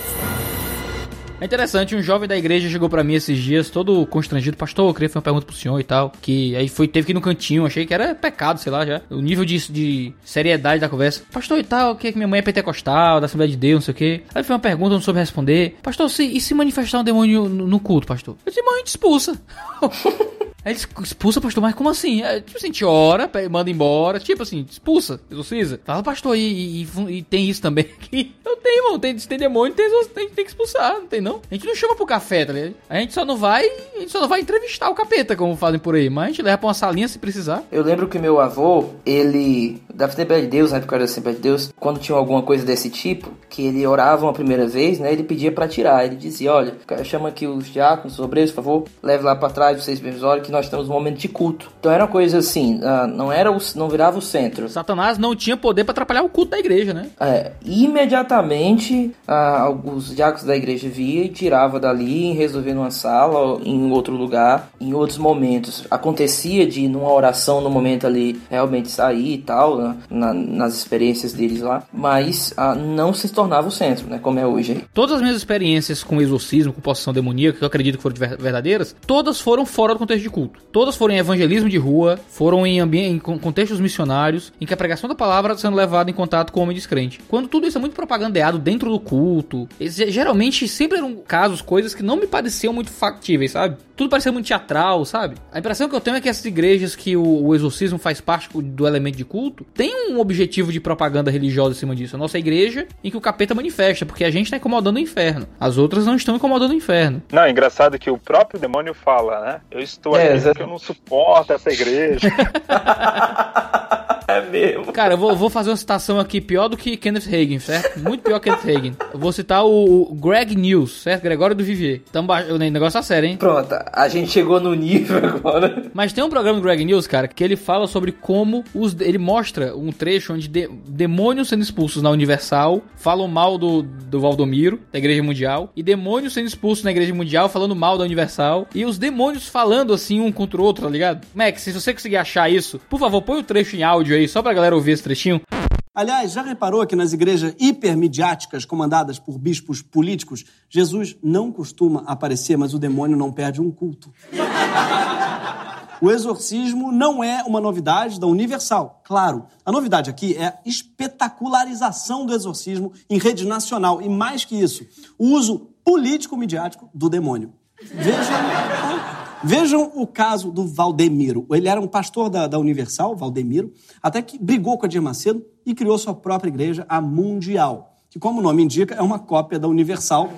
É interessante, um jovem da igreja chegou pra mim esses dias, todo constrangido, pastor, eu queria fazer uma pergunta pro senhor e tal, que aí foi, teve que ir no cantinho, achei que era pecado, sei lá, já, o nível de, de seriedade da conversa. Pastor e tal, que que minha mãe é pentecostal, da Assembleia de Deus, não sei o quê. Aí foi uma pergunta, não soube responder. Pastor, se, e se manifestar um demônio no, no culto, pastor? Eu disse, mãe, a gente expulsa. Aí ele expulsa, pastor, mas como assim? É, tipo assim, a gente ora, manda embora, tipo assim, expulsa, exorciza. Fala, pastor, e, e- e- tem isso também aqui? Eu tenho, irmão, tem, tem demônio, tem, tem, tem que expulsar, não tem não? A gente não chama pro café, tá ligado? A gente só não vai, a gente só não vai entrevistar o capeta, como fazem por aí, mas a gente leva pra uma salinha se precisar. Eu lembro que meu avô, ele, da Assembleia de Deus, na época da Assembleia de Deus, quando tinha alguma coisa desse tipo, que ele orava uma primeira vez, né, ele pedia pra tirar. Ele dizia, olha, chama aqui os diáconos, os obreiros, por favor, leve lá pra trás, vocês mesmos olhem que nós estamos num momento de culto. Então era uma coisa assim, ah, não era o, não virava o centro. Satanás não tinha poder pra atrapalhar o culto da igreja, né? É, imediatamente ah, os diáconos da igreja via e tirava dali, resolvia numa sala, ou em outro lugar, em outros momentos. Acontecia de numa oração no momento ali realmente sair e tal, né, na- nas experiências deles lá, mas ah, não se tornava o centro, né, como é hoje. aí. Todas as minhas experiências com exorcismo, com possessão demoníaca, que eu acredito que foram ver- verdadeiras, todas foram fora do contexto de culto. Todas foram em evangelismo de rua, foram em, em con- contextos missionários, em que a pregação da palavra está sendo levada em contato com o homem descrente. Quando tudo isso é muito propagandeado dentro do culto, geralmente sempre eram casos, coisas que não me pareciam muito factíveis, sabe? Tudo parecia muito teatral, sabe? A impressão que eu tenho é que essas igrejas que o, o exorcismo faz parte do elemento de culto, tem um objetivo de propaganda religiosa em cima disso. A nossa igreja em que o capeta manifesta, porque a gente está incomodando o inferno. As outras não estão incomodando o inferno. Não, é engraçado que o próprio demônio fala, né? Eu estou É, eu não suporto essa igreja. É mesmo. Cara, eu vou, vou fazer uma citação aqui pior do que Kenneth Hagin, certo? Muito pior que Kenneth Hagin. Eu vou citar o, o Greg News, certo? Gregório do Vivier. Tamo ba- o negócio tá sério, hein? Pronto, a gente chegou no nível agora. Mas tem um programa do Greg News, cara, que ele fala sobre como os. Ele mostra um trecho onde de- demônios sendo expulsos na Universal falam mal do, do Valdomiro, da Igreja Mundial, e demônios sendo expulsos na Igreja Mundial falando mal da Universal, e os demônios falando assim um contra o outro, tá ligado? Max, se você conseguir achar isso, por favor, põe o trecho em áudio aí, só pra galera ouvir esse trechinho. Aliás, já reparou que nas igrejas hipermidiáticas comandadas por bispos políticos, Jesus não costuma aparecer, mas o demônio não perde um culto. O exorcismo não é uma novidade da Universal. Claro, a novidade aqui é a espetacularização do exorcismo em rede nacional e, mais que isso, o uso político-midiático do demônio. Vejam, vejam o caso do Valdemiro. Ele era um pastor da, da Universal, Valdemiro, até que brigou com a Dir Macedo e criou sua própria igreja, a Mundial, que, como o nome indica, é uma cópia da Universal,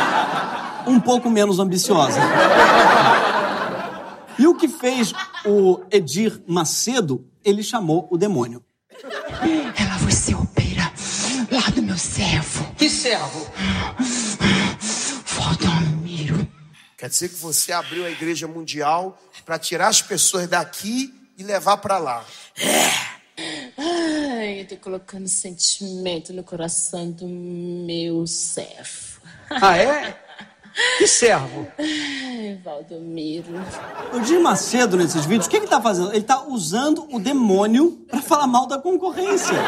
um pouco menos ambiciosa. E o que fez o Edir Macedo, ele chamou o demônio. Ela vai ser opera lá do meu servo. Que servo? Valdomiro. Quer dizer que você abriu a igreja mundial para tirar as pessoas daqui e levar para lá. Ai, eu tô colocando sentimento no coração do meu servo. Ah, é? Que servo? Ai, Valdomiro. O Edir Macedo, nesses vídeos, o que ele tá fazendo? Ele tá usando o demônio para falar mal da concorrência.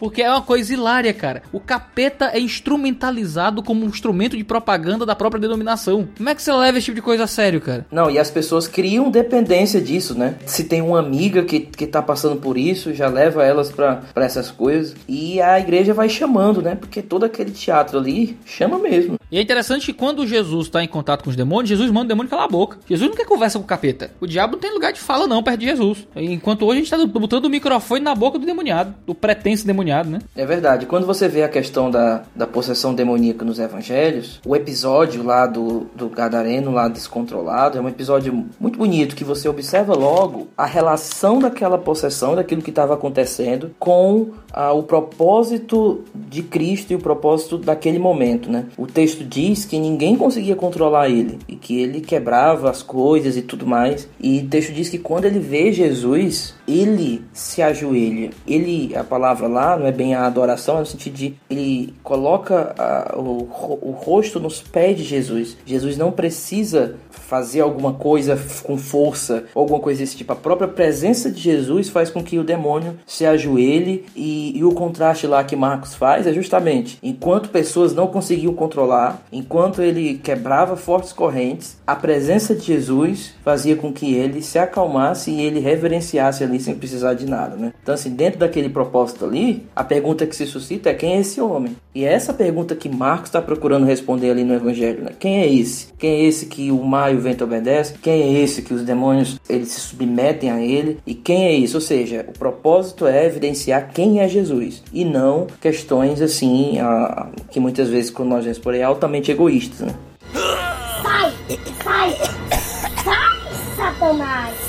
Porque é uma coisa hilária, cara. O capeta é instrumentalizado como um instrumento de propaganda da própria denominação. Como é que você leva esse tipo de coisa a sério, cara? Não, e as pessoas criam dependência disso, né? Se tem uma amiga que, que tá passando por isso, já leva elas pra, pra essas coisas. E a igreja vai chamando, né? Porque todo aquele teatro ali chama mesmo. E é interessante que quando Jesus tá em contato com os demônios, Jesus manda o demônio calar a boca. Jesus não quer conversa com o capeta. O diabo não tem lugar de fala não perto de Jesus. Enquanto hoje a gente tá botando o microfone na boca do demoniado, do pretenso demoniado. Né? É verdade. Quando você vê a questão da, da possessão demoníaca nos evangelhos, o episódio lá do, do Gadareno, lá descontrolado, é um episódio muito bonito que você observa logo a relação daquela possessão, daquilo que estava acontecendo, com ah, o propósito de Cristo e o propósito daquele momento, né? O texto diz que ninguém conseguia controlar ele e que ele quebrava as coisas e tudo mais. E o texto diz que quando ele vê Jesus, ele se ajoelha. Ele, a palavra lá não é bem a adoração, é no sentido de ele coloca ah, o, o rosto nos pés de Jesus. Jesus não precisa fazer alguma coisa com força, alguma coisa desse tipo. A própria presença de Jesus faz com que o demônio se ajoelhe e, e o contraste lá que Marcos faz é justamente enquanto pessoas não conseguiam controlar, enquanto ele quebrava fortes correntes, a presença de Jesus fazia com que ele se acalmasse e ele reverenciasse ali sem precisar de nada, né? Então assim, dentro daquele propósito ali, a pergunta que se suscita é quem é esse homem? E é essa pergunta que Marcos está procurando responder ali no Evangelho, né? Quem é esse? Quem é esse que o mar e o vento obedecem? Quem é esse que os demônios eles se submetem a ele? E quem é isso? Ou seja, o propósito é evidenciar quem é Jesus e não questões assim a, que muitas vezes quando nós vemos por aí altamente egoístas, né? Sai! Sai! Sai, Satanás!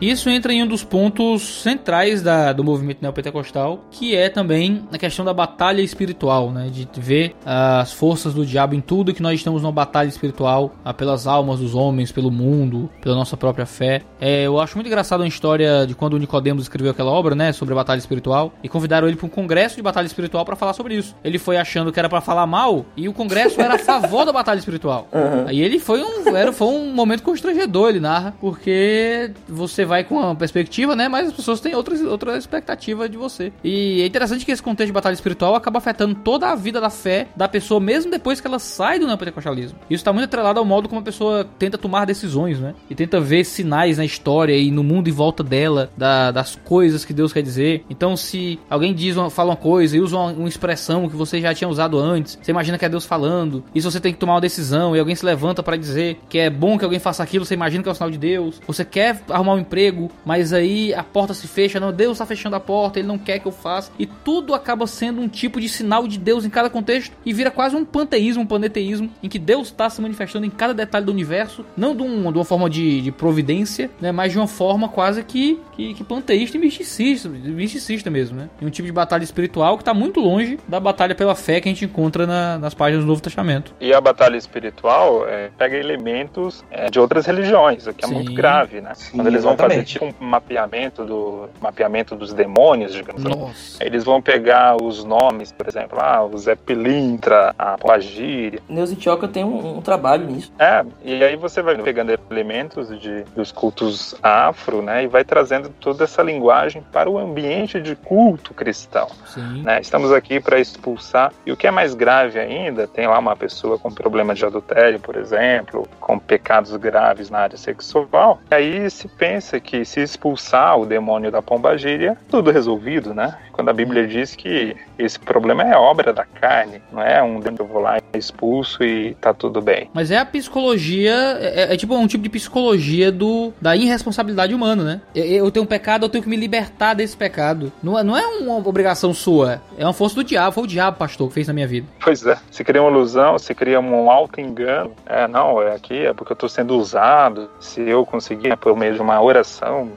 Isso entra em um dos pontos centrais da, do movimento neopentecostal, que é também a questão da batalha espiritual, né? De ver as forças do diabo em tudo que nós estamos numa batalha espiritual, ah, pelas almas dos homens, pelo mundo, pela nossa própria fé. É, eu acho muito engraçado a história de quando o Nicodemos escreveu aquela obra, né, sobre a batalha espiritual, e convidaram ele para um congresso de batalha espiritual para falar sobre isso. Ele foi achando que era para falar mal, e o congresso era a favor da batalha espiritual. Uhum. Aí ele foi um, era, foi um momento constrangedor, ele narra, porque você vai com uma perspectiva, né? Mas as pessoas têm outras, outra expectativa de você. E é interessante que esse contexto de batalha espiritual acaba afetando toda a vida da fé da pessoa, mesmo depois que ela sai do neopentecostalismo. Isso está muito atrelado ao modo como a pessoa tenta tomar decisões, né? E tenta ver sinais na história e no mundo em volta dela, da, das coisas que Deus quer dizer. Então, se alguém diz, uma, fala uma coisa e usa uma, uma expressão que você já tinha usado antes, você imagina que é Deus falando. E se você tem que tomar uma decisão e alguém se levanta para dizer que é bom que alguém faça aquilo, você imagina que é o sinal de Deus. Você quer arrumar um emprego, mas aí a porta se fecha, não, Deus está fechando a porta, ele não quer que eu faça. E tudo acaba sendo um tipo de sinal de Deus em cada contexto e vira quase um panteísmo, um paneteísmo, em que Deus está se manifestando em cada detalhe do universo, não de, um, de uma forma de, de, providência, né, mas de uma forma quase que, que, que panteísta e misticista, misticista mesmo, né? E um tipo de batalha espiritual que está muito longe da batalha pela fé que a gente encontra na, nas páginas do Novo Testamento. E a batalha espiritual é, pega elementos é, de outras religiões, o que é Sim. muito grave, né? Sim, Quando eles vão fazer tipo um mapeamento do mapeamento dos demônios, digamos assim. Nossa. Eles vão pegar os nomes, por exemplo, ah, o Zé Pilintra, a Pombagira. Neuza Tioca tem um, um trabalho nisso. É, e aí você vai pegando elementos de, dos cultos afro, né, e vai trazendo toda essa linguagem para o ambiente de culto cristão. Sim. né? Estamos aqui para expulsar. E o que é mais grave ainda, tem lá uma pessoa com problema de adultério, por exemplo, com pecados graves na área sexual. Aí se pensa que se expulsar o demônio da pombagira, tudo resolvido, né? Quando a Bíblia diz que esse problema é obra da carne, não é um demônio que eu vou lá e expulso e tá tudo bem. Mas é a psicologia, é, é tipo um tipo de psicologia do da irresponsabilidade humana, né? Eu, eu tenho um pecado, eu tenho que me libertar desse pecado. Não, é- não é uma obrigação sua, é uma força do diabo. Foi o diabo, pastor, que fez na minha vida. Pois é, se cria uma ilusão, se cria um alto engano. É, não, é aqui, é porque eu tô sendo usado. Se eu conseguir, né, por meio de uma oração,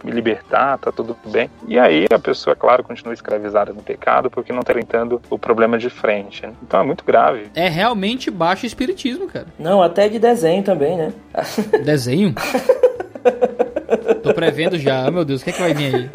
me libertar, tá tudo bem. E aí a pessoa, claro, continua escravizada no pecado porque não tá enfrentando o problema de frente. né? Então é muito grave. É realmente baixo espiritismo, cara. Não, até de desenho também, né? Desenho? Tô prevendo já. Ah, meu Deus, o que é que vai vir aí?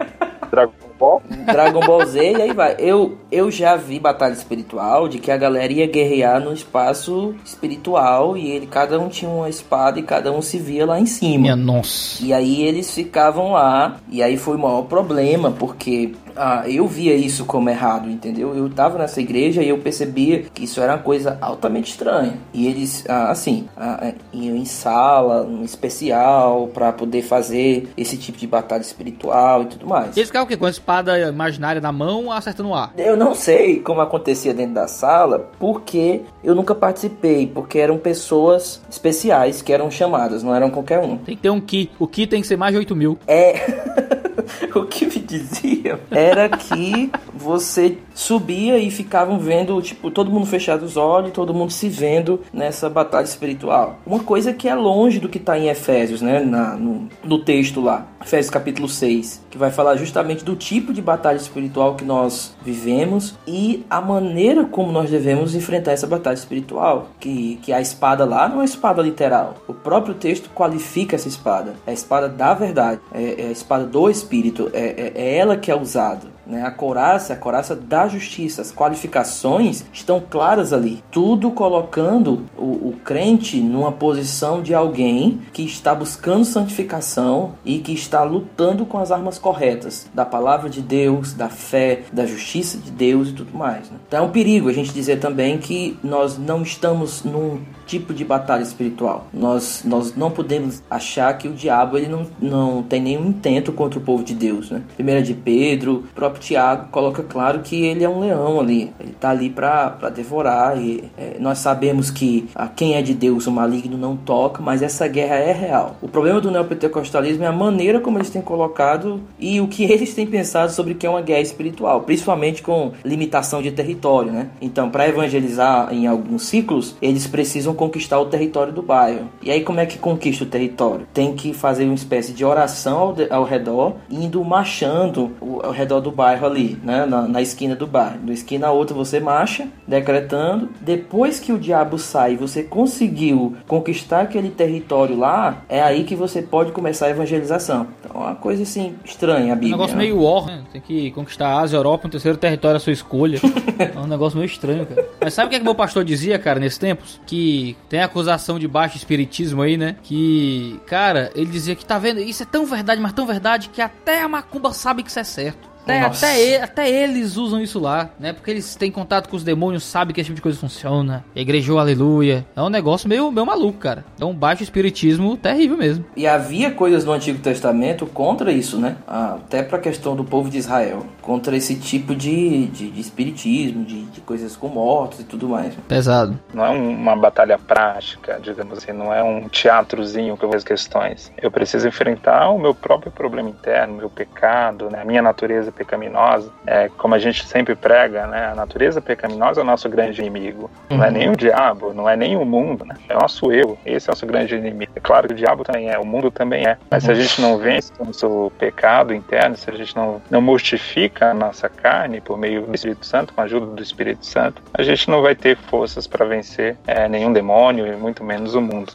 Dragon Ball? Dragon Ball Z e aí vai. Eu, eu já vi batalha espiritual de que a galera ia guerrear no espaço espiritual e ele, cada um tinha uma espada e cada um se via lá em cima. Minha nossa. E aí eles ficavam lá, e aí foi o maior problema, porque ah, eu via isso como errado, entendeu? Eu tava nessa igreja e eu percebia que isso era uma coisa altamente estranha. E eles, ah, assim, ah, iam em sala, um especial, pra poder fazer esse tipo de batalha espiritual e tudo mais. Eles ficavam o quê? Com a espada imaginária na mão, acertando o ar. Eu não sei como acontecia dentro da sala, porque eu nunca participei, porque eram pessoas especiais que eram chamadas, não eram qualquer um. Tem que ter um Ki. O Ki tem que ser mais de 8 mil. É. o que me diziam era que você subia e ficavam vendo, tipo, todo mundo fechado os olhos, todo mundo se vendo nessa batalha espiritual. Uma coisa que é longe do que está em Efésios, né? Na, no, no texto lá, Efésios capítulo 6, que vai falar justamente do tipo de batalha espiritual que nós vivemos e a maneira como nós devemos enfrentar essa batalha espiritual. Que, que a espada lá não é espada literal. O próprio texto qualifica essa espada. É a espada da verdade, é, é a espada do Espírito, é, é, é ela que é usada. Né? A coraça, a coraça da justiça, as qualificações estão claras ali. Tudo colocando o, o crente numa posição de alguém que está buscando santificação e que está lutando com as armas corretas da palavra de Deus, da fé, da justiça de Deus e tudo mais. Né? Então é um perigo a gente dizer também que nós não estamos num tipo de batalha espiritual. Nós, nós não podemos achar que o diabo ele não, não tem nenhum intento contra o povo de Deus. Né? Primeira de Pedro, próprio Tiago coloca claro que ele é um leão ali. Ele está ali para devorar. E é, nós sabemos que a quem é de Deus o maligno não toca, mas essa guerra é real. O problema do neopentecostalismo é a maneira como eles têm colocado e o que eles têm pensado sobre o que é uma guerra espiritual, principalmente com limitação de território. Né? Então, para evangelizar em alguns ciclos, eles precisam conquistar o território do bairro. E aí, como é que conquista o território? Tem que fazer uma espécie de oração ao, de, ao redor, indo marchando ao redor do bairro ali, né? Na, na esquina do bairro. Da esquina a outra você marcha, decretando. Depois que o diabo sai, você conseguiu conquistar aquele território lá, é aí que você pode começar a evangelização. Então, é uma coisa assim estranha a Bíblia. Um negócio né? meio war, né? Tem que conquistar a Ásia, a Europa, um terceiro território à sua escolha. é um negócio meio estranho, cara. Mas sabe o que, é que meu pastor dizia, cara, nesses tempos? Que tem acusação de baixo espiritismo aí, né? Que, cara, ele dizia que tá vendo, isso é tão verdade, mas tão verdade que até a macumba sabe que isso é certo. Até, até, até, eles usam isso lá, né? Porque eles têm contato com os demônios, sabem que esse tipo de coisa funciona. Igrejou, aleluia. É um negócio meio, meio maluco, cara. É um baixo espiritismo terrível mesmo. E havia coisas no Antigo Testamento contra isso, né? Até pra questão do povo de Israel. Contra esse tipo de, de, de espiritismo, de, de, coisas com mortos e tudo mais. Pesado. Não é uma batalha prática, digamos assim. Não é um teatrozinho que eu vejo questões. Eu preciso enfrentar o meu próprio problema interno, meu pecado, né? A minha natureza pecaminosa, é, como a gente sempre prega, né, a natureza pecaminosa é o nosso grande inimigo. Uhum. Não é nem o diabo, não é nem o mundo, né, é o nosso eu. Esse é o nosso grande inimigo. É claro que o diabo também é, o mundo também é. Mas uhum. se a gente não vence o nosso pecado interno, se a gente não, não mortifica a nossa carne por meio do Espírito Santo, com a ajuda do Espírito Santo, a gente não vai ter forças para vencer é, nenhum demônio e muito menos o mundo.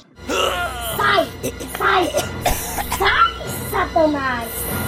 Sai! Sai! Sai, Satanás!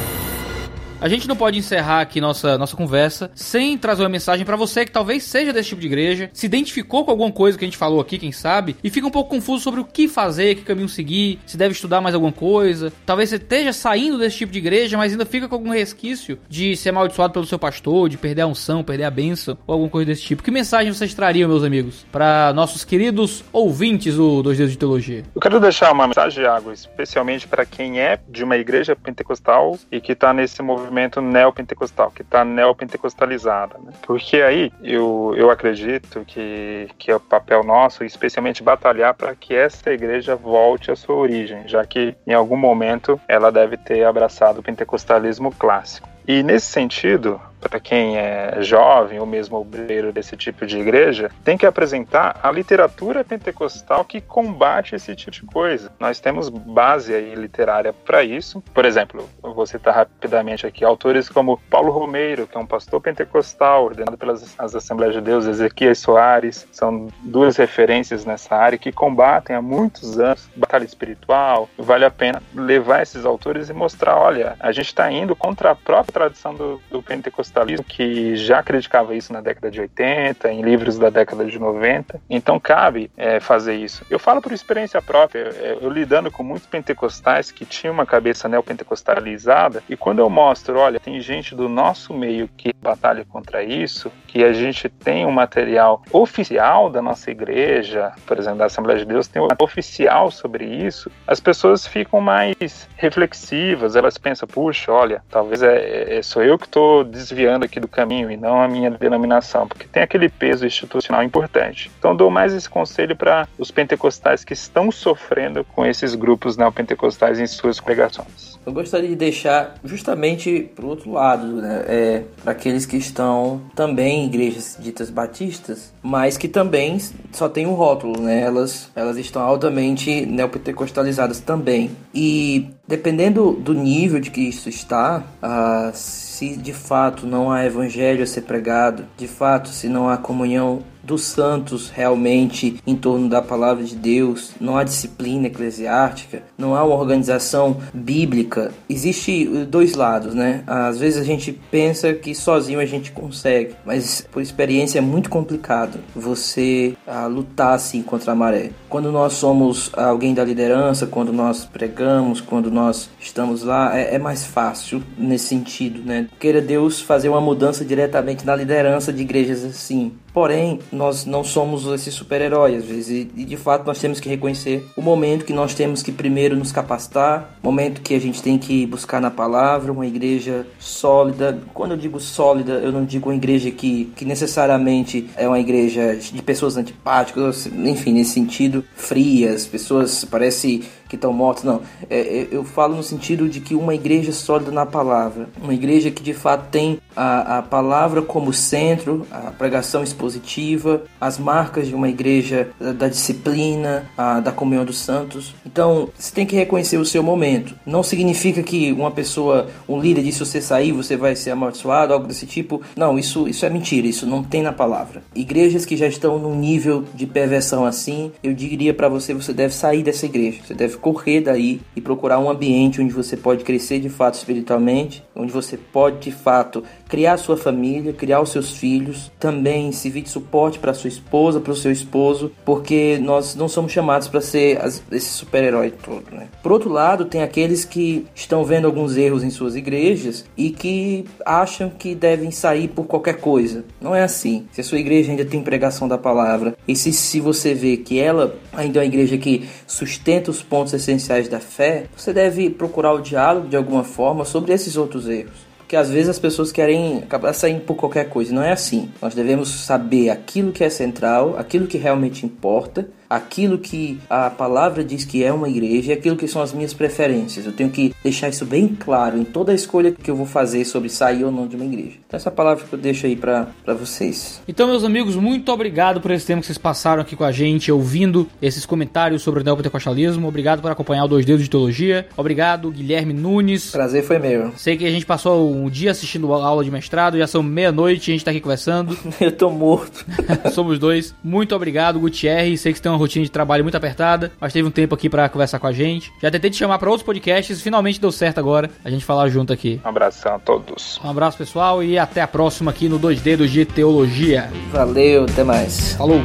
A gente não pode encerrar aqui nossa, nossa conversa sem trazer uma mensagem para você que talvez seja desse tipo de igreja, se identificou com alguma coisa que a gente falou aqui, quem sabe, e fica um pouco confuso sobre o que fazer, que caminho seguir, se deve estudar mais alguma coisa. Talvez você esteja saindo desse tipo de igreja, mas ainda fica com algum resquício de ser amaldiçoado pelo seu pastor, de perder a unção, perder a benção, ou alguma coisa desse tipo. Que mensagem vocês trariam, meus amigos, para nossos queridos ouvintes do Dois Dedos de Teologia? Eu quero deixar uma mensagem, Água, especialmente para quem é de uma igreja pentecostal e que está nesse movimento movimento neopentecostal, que está neopentecostalizada. Né? Porque aí eu, eu acredito que, que é o papel nosso, especialmente batalhar para que essa igreja volte à sua origem, já que em algum momento ela deve ter abraçado o pentecostalismo clássico. E nesse sentido, para quem é jovem ou mesmo obreiro desse tipo de igreja, tem que apresentar a literatura pentecostal que combate esse tipo de coisa. Nós temos base aí literária para isso. Por exemplo, eu vou citar rapidamente aqui autores como Paulo Romeiro, que é um pastor pentecostal ordenado pelas as Assembleias de Deus, Ezequiel Soares, são duas referências nessa área que combatem há muitos anos batalha espiritual. Vale a pena levar esses autores e mostrar, olha, a gente está indo contra a própria tradição do, do pentecostal pentecostalismo, que já criticava isso na década de 80, em livros da década de 90. Então cabe é, fazer isso. Eu falo por experiência própria, é, eu lidando com muitos pentecostais que tinham uma cabeça neopentecostalizada, e quando eu mostro, olha, tem gente do nosso meio que batalha contra isso, que a gente tem um material oficial da nossa igreja, por exemplo, da Assembleia de Deus, tem um oficial sobre isso, as pessoas ficam mais reflexivas, elas pensam, puxa, olha, talvez é, é sou eu que estou desviando aqui do caminho e não a minha denominação, porque tem aquele peso institucional importante. Então dou mais esse conselho para os pentecostais que estão sofrendo com esses grupos neopentecostais em suas pregações. Eu gostaria de deixar justamente para o outro lado, né? É, para aqueles que estão também em igrejas ditas batistas, mas que também só tem um rótulo, né? Elas, elas estão altamente neopentecostalizadas também. E dependendo do nível de que isso está, uh, se de fato não há evangelho a ser pregado, de fato se não há comunhão dos santos realmente em torno da palavra de Deus, não há disciplina eclesiástica, não há uma organização bíblica. Existe dois lados, né? Às vezes a gente pensa que sozinho a gente consegue, mas por experiência é muito complicado você ah, lutar assim contra a maré. Quando nós somos alguém da liderança, quando nós pregamos, quando nós estamos lá, é, é mais fácil nesse sentido, né? Queira Deus fazer uma mudança diretamente na liderança de igrejas assim. Porém, nós não somos esses super-heróis, às vezes, e de fato nós temos que reconhecer o momento que nós temos que primeiro nos capacitar, momento que a gente tem que buscar na palavra uma igreja sólida. Quando eu digo sólida, eu não digo uma igreja que, que necessariamente é uma igreja de pessoas antipáticas, enfim, nesse sentido, frias, pessoas parece que estão mortos, não. É, é, eu falo no sentido de que uma igreja sólida na palavra, uma igreja que de fato tem a, a palavra como centro, a pregação expositiva, as marcas de uma igreja da, da disciplina, a, da comunhão dos santos. Então, você tem que reconhecer o seu momento. Não significa que uma pessoa, um líder, disse você sair, você vai ser amaldiçoado, algo desse tipo. Não, isso, isso é mentira, isso não tem na palavra. Igrejas que já estão num nível de perversão assim, eu diria para você, você deve sair dessa igreja. Você deve correr daí e procurar um ambiente onde você pode crescer de fato espiritualmente, onde você pode de fato criar sua família, criar os seus filhos, também servir de suporte para sua esposa, para o seu esposo, porque nós não somos chamados para ser as, esse super-herói todo, né? Por outro lado, tem aqueles que estão vendo alguns erros em suas igrejas e que acham que devem sair por qualquer coisa. Não é assim. Se a sua igreja ainda tem pregação da palavra e se, se você vê que ela ainda é uma igreja que sustenta os pontos essenciais da fé, você deve procurar o diálogo de alguma forma sobre esses outros erros que às vezes as pessoas querem acabar saindo por qualquer coisa. Não é assim. Nós devemos saber aquilo que é central, aquilo que realmente importa aquilo que a palavra diz que é uma igreja e aquilo que são as minhas preferências. Eu tenho que deixar isso bem claro em toda a escolha que eu vou fazer sobre sair ou não de uma igreja. Então, essa palavra que eu deixo aí para vocês. Então, meus amigos, muito obrigado por esse tempo que vocês passaram aqui com a gente, ouvindo esses comentários sobre o neopentecostalismo. Obrigado por acompanhar o Dois Dedos de Teologia. Obrigado, Guilherme Nunes. Prazer foi meu. Sei que a gente passou um dia assistindo a aula de mestrado, já são meia-noite e a gente tá aqui conversando. eu tô morto. Somos dois. Muito obrigado, Gutierrez. Sei que você tem uma rotina de trabalho muito apertada, mas teve um tempo aqui para conversar com a gente. Já tentei te chamar para outros podcasts, finalmente deu certo agora a gente falar junto aqui. Um abração a todos. Um abraço, pessoal, e até a próxima aqui no Dois Dedos de Teologia. Valeu, até mais. Falou.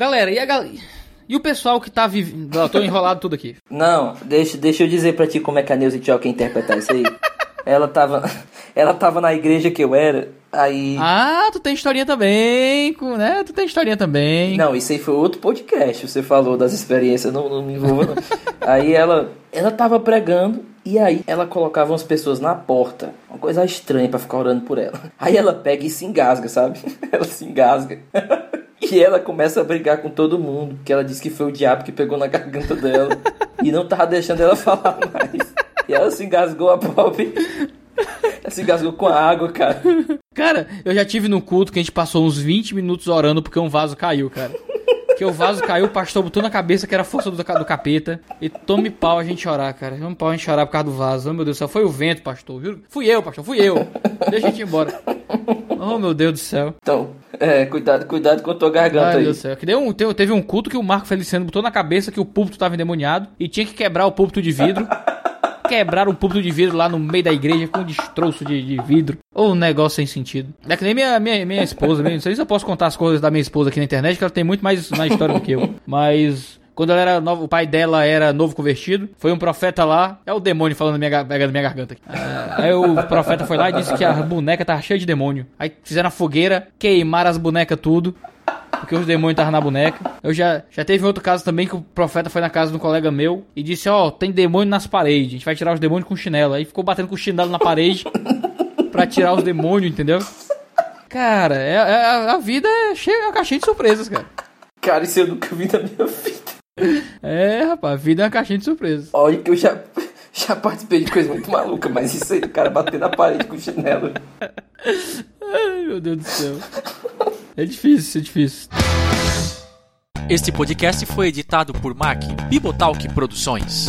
Galera, e a galera. E o pessoal que tá vivendo. Eu tô enrolado tudo aqui. Não, deixa, deixa eu dizer pra ti como é que a Neuza Tchau quer interpretar isso aí. ela tava. Ela tava na igreja que eu era, aí. Ah, tu tem historinha também, né? Tu tem historinha também. Não, isso aí foi outro podcast. Você falou das experiências, não, não me envolva, não. aí ela. Ela tava pregando e aí ela colocava umas pessoas na porta. Uma coisa estranha para ficar orando por ela. Aí ela pega e se engasga, sabe? ela se engasga. E ela começa a brigar com todo mundo, porque ela disse que foi o diabo que pegou na garganta dela e não tava deixando ela falar mais. E ela se engasgou a pobre. Ela se engasgou com a água, cara. Cara, eu já tive no culto que a gente passou uns 20 minutos orando porque um vaso caiu, cara. Que o vaso caiu, o pastor botou na cabeça que era força do, do capeta. E tome pau a gente chorar, cara. Tome pau a gente chorar por causa do vaso. Oh, meu Deus do céu. Foi o vento, pastor, viu? Fui eu, pastor, fui eu. Deixa a gente ir embora. Oh, meu Deus do céu. Então, é, cuidado, cuidado com a tua garganta Ai, aí. Deus do céu. Que deu um, teve um culto que o Marco Feliciano botou na cabeça que o púlpito estava endemoniado e tinha que quebrar o púlpito de vidro. Quebraram um púlpito de vidro lá no meio da igreja com um destroço de, de vidro. Ou um negócio sem sentido. É que nem minha, minha, minha esposa, não sei se eu posso contar as coisas da minha esposa aqui na internet, que ela tem muito mais na história do que eu. Mas Quando ela era nova, o pai dela era novo convertido. Foi um profeta lá. É o demônio falando na minha, minha garganta aqui. Ah, aí o profeta foi lá e disse que a boneca tava cheia de demônio. Aí fizeram a fogueira, queimaram as bonecas tudo. Porque os demônios estavam na boneca. Eu já, já teve outro caso também que o profeta foi na casa de um colega meu e disse: Ó, tem demônio nas paredes. A gente vai tirar os demônios com chinelo. Aí ficou batendo com o chinelo na parede pra tirar os demônios, entendeu? Cara, é, é- a vida é cheia, é uma caixinha de surpresas, cara. Cara, isso eu nunca vi na minha vida. É, rapaz, a vida é uma caixinha de surpresas. Olha que eu já, já participei de coisa muito maluca, mas isso aí do cara bater na parede com chinelo. Ai, meu Deus do céu. É difícil, é difícil. Este podcast foi editado por Mac Bibotalk Produções.